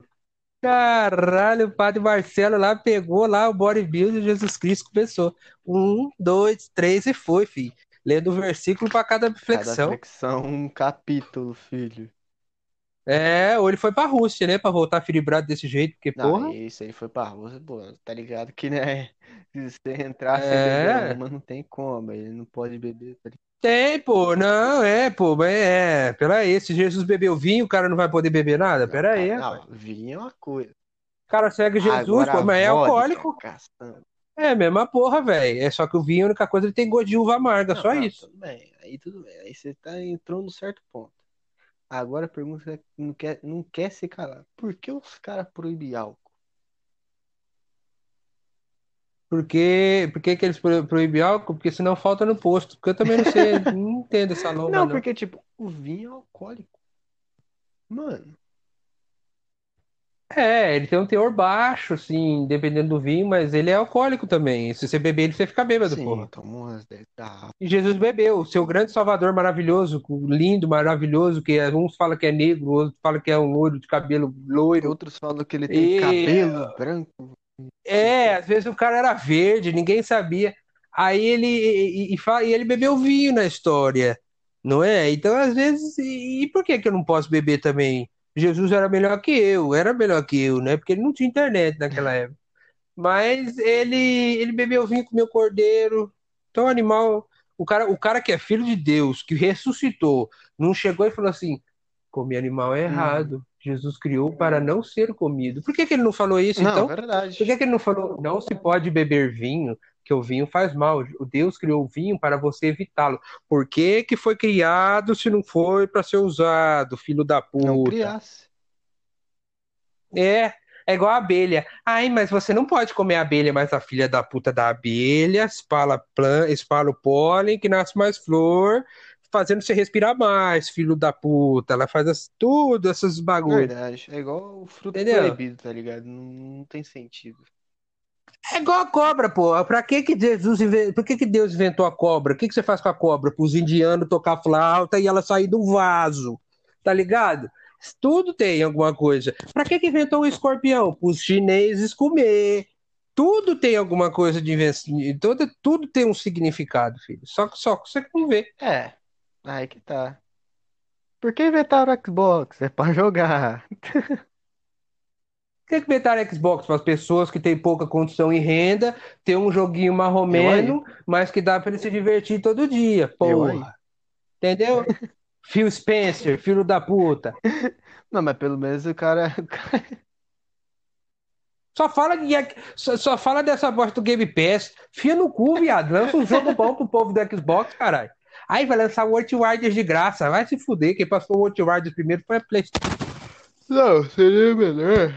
Caralho, o Padre Marcelo lá pegou lá o bodybuilder Jesus Cristo começou. Um, dois, três e foi, filho. Lendo um versículo pra cada Cada flexão. flexão, um capítulo, filho. É, ou ele foi pra Rússia, né? Pra voltar filibrado desse jeito, porque, Não, porra. isso aí foi pra Rússia, pô, tá ligado que, né, (laughs) se você entrar É. beber uma, não tem como, ele não pode beber, tá ligado? Tem, pô, não, é, pô, mas é, peraí, se Jesus bebeu vinho, o cara não vai poder beber nada? Não, Peraí, rapaz. não, vinho é uma coisa. O cara segue Jesus, Agora pô, mas é vodka, alcoólico. caçamba. É, mesma porra, velho. É só que o vinho, a única coisa, ele tem gosto de uva amarga, Não, só não, isso. tudo bem, aí tudo bem, aí você tá, entrou no certo ponto. Agora a pergunta é que não quer, não quer se calar. Por que os caras proíbem álcool? Por que, por que que eles pro- proíbem álcool? Porque senão falta no posto. Porque eu também não sei, não entendo essa lomba, Não, não. porque, tipo, o vinho é alcoólico. Mano, É, ele tem um teor baixo, assim, dependendo do vinho, mas ele é alcoólico também. Se você beber ele, você fica bêbado, sim, porra. tomou umas 10 garrafas. E Jesus bebeu, o seu grande salvador maravilhoso, lindo, maravilhoso, que é- uns falam que é negro, outros falam que é um loiro de cabelo loiro. Outros falam que ele tem E- cabelo branco. É, às vezes o cara era verde, ninguém sabia. Aí ele e, e, e ele bebeu vinho na história, não é? Então, às vezes, e, e por que que eu não posso beber também? Jesus era melhor que eu, era melhor que eu, né? Porque ele não tinha internet naquela época. Mas ele ele bebeu vinho, comeu cordeiro. Então, animal, o cara, o cara que é filho de Deus, que ressuscitou, não chegou e falou assim: comer animal é errado. Jesus criou para não ser comido. Por que que ele não falou isso, Não, então? verdade. Por que que ele não falou, não se pode beber vinho, que o vinho faz mal? O Deus criou o vinho para você evitá-lo. Por que que foi criado se não foi para ser usado, filho da Não puta? criasse. É, é igual a abelha. Ai, mas você não pode comer abelha, mas a filha da puta da abelha espalha, plan, espalha o pólen que nasce mais flor, fazendo você respirar mais, filho da puta. Ela faz as, tudo, esses bagulhos. Verdade. É igual o fruto Entendeu? proibido, tá ligado? Não, não tem sentido. É igual a cobra, pô. Pra que que Jesus inven- Por que que Deus inventou a cobra? O que que você faz com a cobra? Para os indianos tocar flauta e ela sair do vaso, tá ligado? Tudo tem alguma coisa. Pra que que inventou o escorpião? Para os chineses comer. Tudo tem alguma coisa de invenção. Tudo, tudo tem um significado, filho. Só que só que você não vê. É, aí que tá. Por que inventaram o Xbox? É pra jogar. (laughs) Por que inventaram Xbox para as pessoas que têm pouca condição e renda, ter um joguinho marromeno, mas que dá para ele se divertir todo dia, porra. Entendeu? (laughs) Phil Spencer, filho da puta. Não, mas pelo menos o cara. o cara- Só fala, de, só, só fala dessa bosta do Game Pass. Fia no cu, viado. Lança um jogo bom pro povo do Xbox, caralho. Aí vai lançar o Outriders de graça. Vai se fuder. Quem passou o Outriders primeiro foi a PlayStation. Não, seria melhor.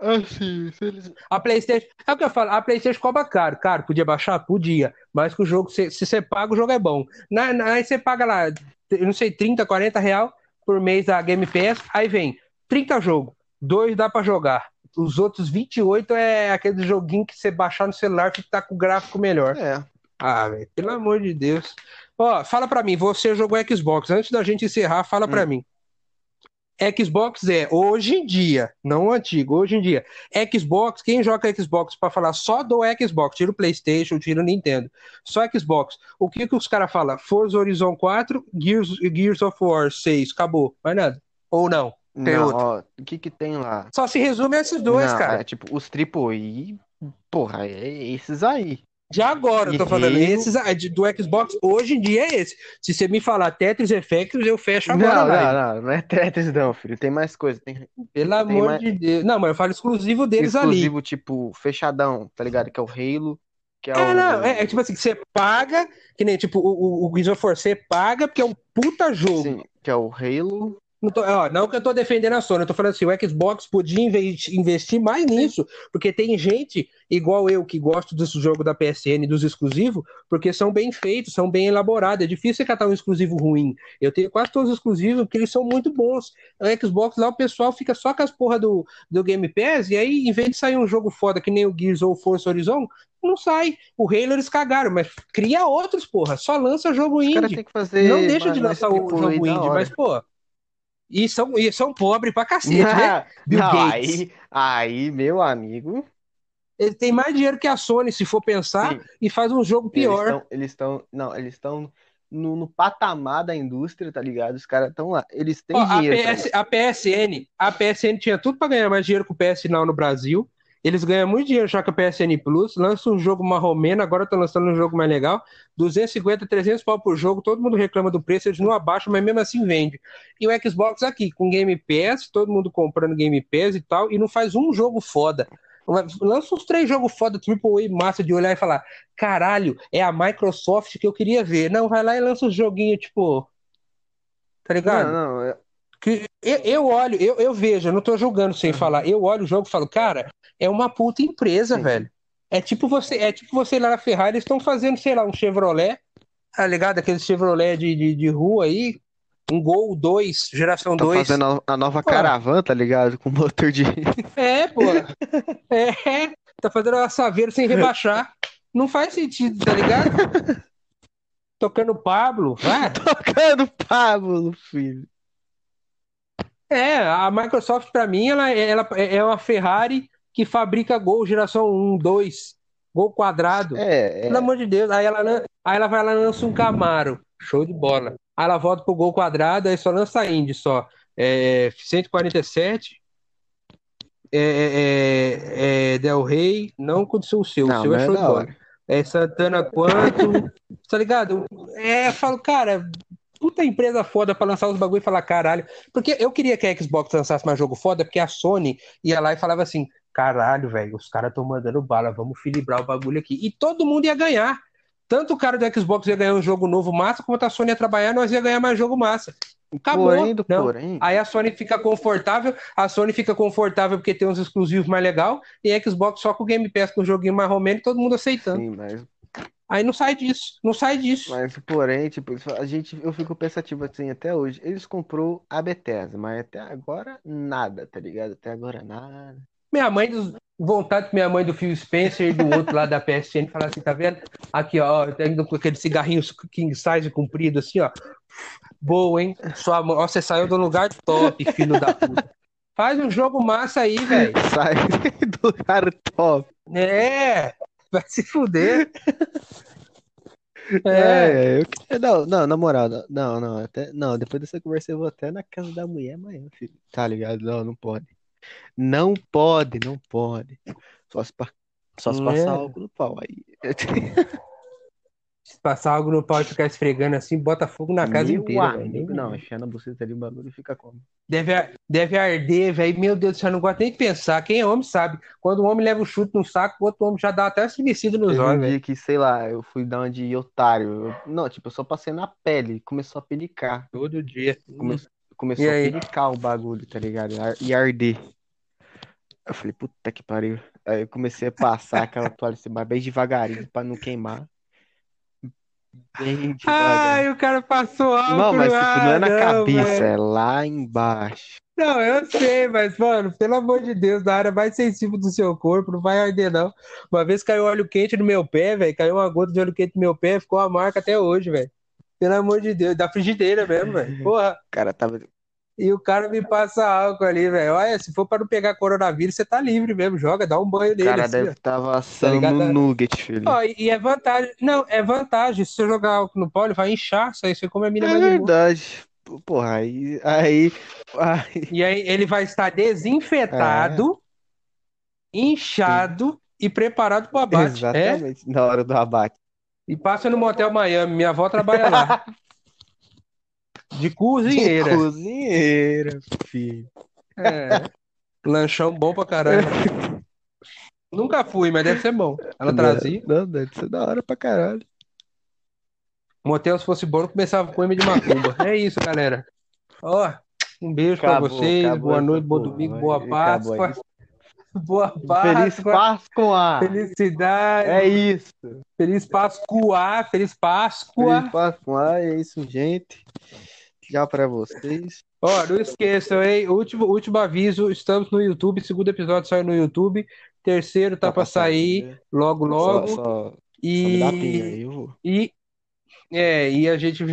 Assim, se eles. A PlayStation, é o que eu falo, a PlayStation cobra caro. Cara, podia baixar? Podia. Mas que o jogo, se, se você paga, o jogo é bom. Na, na- aí você paga lá, eu não sei, 30, 40 real por mês a Game Pass. Aí vem 30 jogos, dois dá pra jogar. Os outros 28 é aquele joguinho que você baixar no celular que tá com o gráfico melhor. É. Ah, velho, pelo amor de Deus. Ó, fala pra mim, você jogou Xbox. Antes da gente encerrar, fala pra Hum. mim. Xbox é, hoje em dia, não antigo, hoje em dia. Xbox, quem joga Xbox pra falar só do Xbox, tira o PlayStation, tira o Nintendo, só Xbox. O que que os caras falam? Forza Horizon 4, Gears, Gears of War 6, acabou, mais nada. Ou não? Tem Não, outro. o que que tem lá? Só se resume a esses dois, Não, cara. é tipo, os AAA, porra, é esses aí. De agora, eu tô falando. Halo? Esses de- do Xbox, hoje em dia é esse. Se você me falar Tetris Effects, eu fecho agora Não, não, não, não é Tetris não, filho. Tem mais coisa. Tem Pelo amor mais- de Deus. Não, mas eu falo exclusivo deles ali. exclusivo, tipo, fechadão, tá ligado? Que é o Halo, que é É, o... não, é, é tipo assim, que você paga, que nem tipo o, o, o Gears of War, você paga porque é um puta jogo. Sim, que é o Halo. Não, tô- ó, não que eu tô defendendo a Sony, eu tô falando assim, o Xbox podia inve- investir mais nisso, porque tem gente igual eu que gosto desse jogo da PSN, dos exclusivos, porque são bem feitos, são bem elaborados. É difícil você catar um exclusivo ruim. Eu tenho quase todos os exclusivos, porque eles são muito bons. O Xbox lá, o pessoal fica só com as porra do, do Game Pass, e aí, em vez de sair um jogo foda que nem o Gears ou o Forza Horizon, não sai. O Halo eles cagaram, mas cria outros, porra. Só lança jogo Os indie. fazer. Não deixa de mano, lançar esse o jogo indie, mas, pô. E são, e são pobres pra cacete, né? (laughs) Bill Não, Gates. aí, aí, meu amigo. Ele tem mais dinheiro que a Sony, se for pensar, Sim. e faz um jogo pior. eles estão, não, eles estão no, no patamar da indústria, tá ligado? Os caras estão lá. Eles têm Ó, a, dinheiro. tá PS, a PSN, a PSN tinha tudo pra ganhar mais dinheiro que o PS Now no Brasil. Eles ganham muito dinheiro já com a PSN Plus, lança um jogo marromeno, agora estão lançando um jogo mais legal. 250, 300 pau por jogo, todo mundo reclama do preço, eles não abaixam, mas mesmo assim vende. E o Xbox aqui, com Game Pass, todo mundo comprando Game Pass e tal, e não faz um jogo foda. Lança uns três jogos foda, AAA, massa de olhar e falar: caralho, é a Microsoft que eu queria ver. Não, vai lá e lança uns joguinhos, tipo. Tá ligado? Não, não, é- Que eu, eu olho, eu, eu vejo, eu não tô julgando sem Uhum. falar. Eu olho o jogo e falo, cara, é uma puta empresa, Sim. velho. É tipo você, é tipo você lá na Ferrari, eles estão fazendo, sei lá, um Chevrolet, tá ligado? Aquele Chevrolet de, de, de rua aí, um Gol 2, geração Tá 2. fazendo a, nova Pô. caravana, tá ligado? Com motor de. (laughs) É, pô. (laughs) É, tá fazendo uma saveira sem rebaixar. Não faz sentido, tá ligado? (laughs) Tocando Pablo, vai. Tocando Pablo, filho. É, a Microsoft, pra mim, ela, ela é uma Ferrari que fabrica Gol geração 1, 2, Gol quadrado. É, é. Pelo amor de Deus. Aí ela, aí ela vai lá e lança um Camaro. Show de bola. Aí ela volta pro Gol quadrado, aí só lança a Indy só. É, 147. É, é, é, Del Rey, não aconteceu o seu. O Não, seu é é show de bola. É Santana quanto? tá ligado? É, eu falo, cara, puta empresa foda pra lançar os bagulho e falar caralho. Porque eu queria que a Xbox lançasse mais jogo foda, porque a Sony ia lá e falava assim: caralho, velho, os caras tão mandando bala, vamos filibrar o bagulho aqui. E todo mundo ia ganhar. Tanto o cara do Xbox ia ganhar um jogo novo massa, quanto a Sony ia trabalhar, nós ia ganhar mais jogo massa. Acabou. Porém, do Não. porém. Aí a Sony fica confortável, a Sony fica confortável porque tem uns exclusivos mais legal, e a Xbox só com o Game Pass com o joguinho mais romeno e todo mundo aceitando. Sim, mas, Aí não sai disso, não sai disso. mas porém, tipo, a gente, eu fico pensativo assim até hoje. Eles comprou a Bethesda, mas até agora nada, tá ligado? Até agora nada. Minha mãe, dos- vontade que minha mãe do Phil Spencer e do outro lá da PSN falar assim, tá vendo? Aqui, ó, eu tenho com aquele cigarrinho king size comprido assim, ó. Boa, hein? Sua mãe, ó, você saiu do lugar top, filho da puta. Faz um jogo massa aí, velho. (laughs) Sai do lugar top. É, vai se fuder. (laughs) É, É, eu queria. Não, não, na moral, não, não, não, até, não, depois dessa conversa eu vou até na casa da mulher amanhã, filho. Tá ligado? Não, não pode. Não pode, não pode. Só se, pa- só se É. passar algo no pau aí. (laughs) se passar algo no pau e ficar esfregando assim, bota fogo na casa Meu inteira, velho. amigo, não, enfiando a buceta ali, o bagulho fica como? Deve, deve arder, velho. Meu Deus do céu, eu não gosto nem de pensar. Quem é homem sabe. Quando o homem leva o chute no saco, o outro homem já dá até estremecido nos Teve um olhos, velho. dia que, sei lá, eu fui dar uma de otário. Eu- não, tipo, eu só passei na pele, começou a pelicar. Todo dia. Come- começou E a aí? penicar o bagulho, tá ligado? E arder. Eu falei, puta que pariu. Aí eu comecei a passar aquela toalha assim, mas bem devagarinho pra não queimar. Bem. Ai, o cara passou álcool. Não, mas tipo, não é na Ah, cabeça, é lá embaixo. Não, eu sei, mas, mano, pelo amor de Deus, na área mais sensível do seu corpo, não vai arder, não. Uma vez caiu óleo quente no meu pé, velho. Caiu uma gota de óleo quente no meu pé, ficou a marca até hoje, velho. Pelo amor de Deus, da frigideira mesmo, velho. Porra. O cara tava. E o cara me passa álcool ali, velho. Olha, se for pra não pegar coronavírus, você tá livre mesmo. Joga, dá um banho O nele, cara assim, deve estar assando ligado? no nugget, filho. Ó, e, e é vantagem. Não, é vantagem. Se você jogar álcool no pó, ele vai inchar. Isso aí você come a mina É mais verdade. Porra, aí, aí, aí. E aí ele vai estar desinfetado, inchado e preparado pro abate. É? Exatamente, na hora do abate. E passa no Motel Miami. Minha avó trabalha lá. (laughs) De cozinheira. De cozinheira, filho. É. Lanchão bom pra caralho. Nunca fui, mas deve ser bom. Ela trazia. Não, deve ser da hora pra caralho. Motel, se fosse bom, começava com M de macumba. (laughs) É isso, galera. Ó, um beijo pra Acabou, vocês. acabou Boa noite, bom porra, domingo, boa Acabou Páscoa. (laughs) Boa Feliz Páscoa. Páscoa! Felicidade. É isso. Feliz Páscoa. Feliz Páscoa. Feliz Páscoa, é isso, gente. Tchau pra vocês. Ó, não esqueçam, hein? Último, último aviso: estamos no YouTube. Segundo episódio saiu no YouTube. Terceiro tá, pra sair né? logo, logo. Só, só, só e, me dá pinga aí, eu vou. e, é, e a gente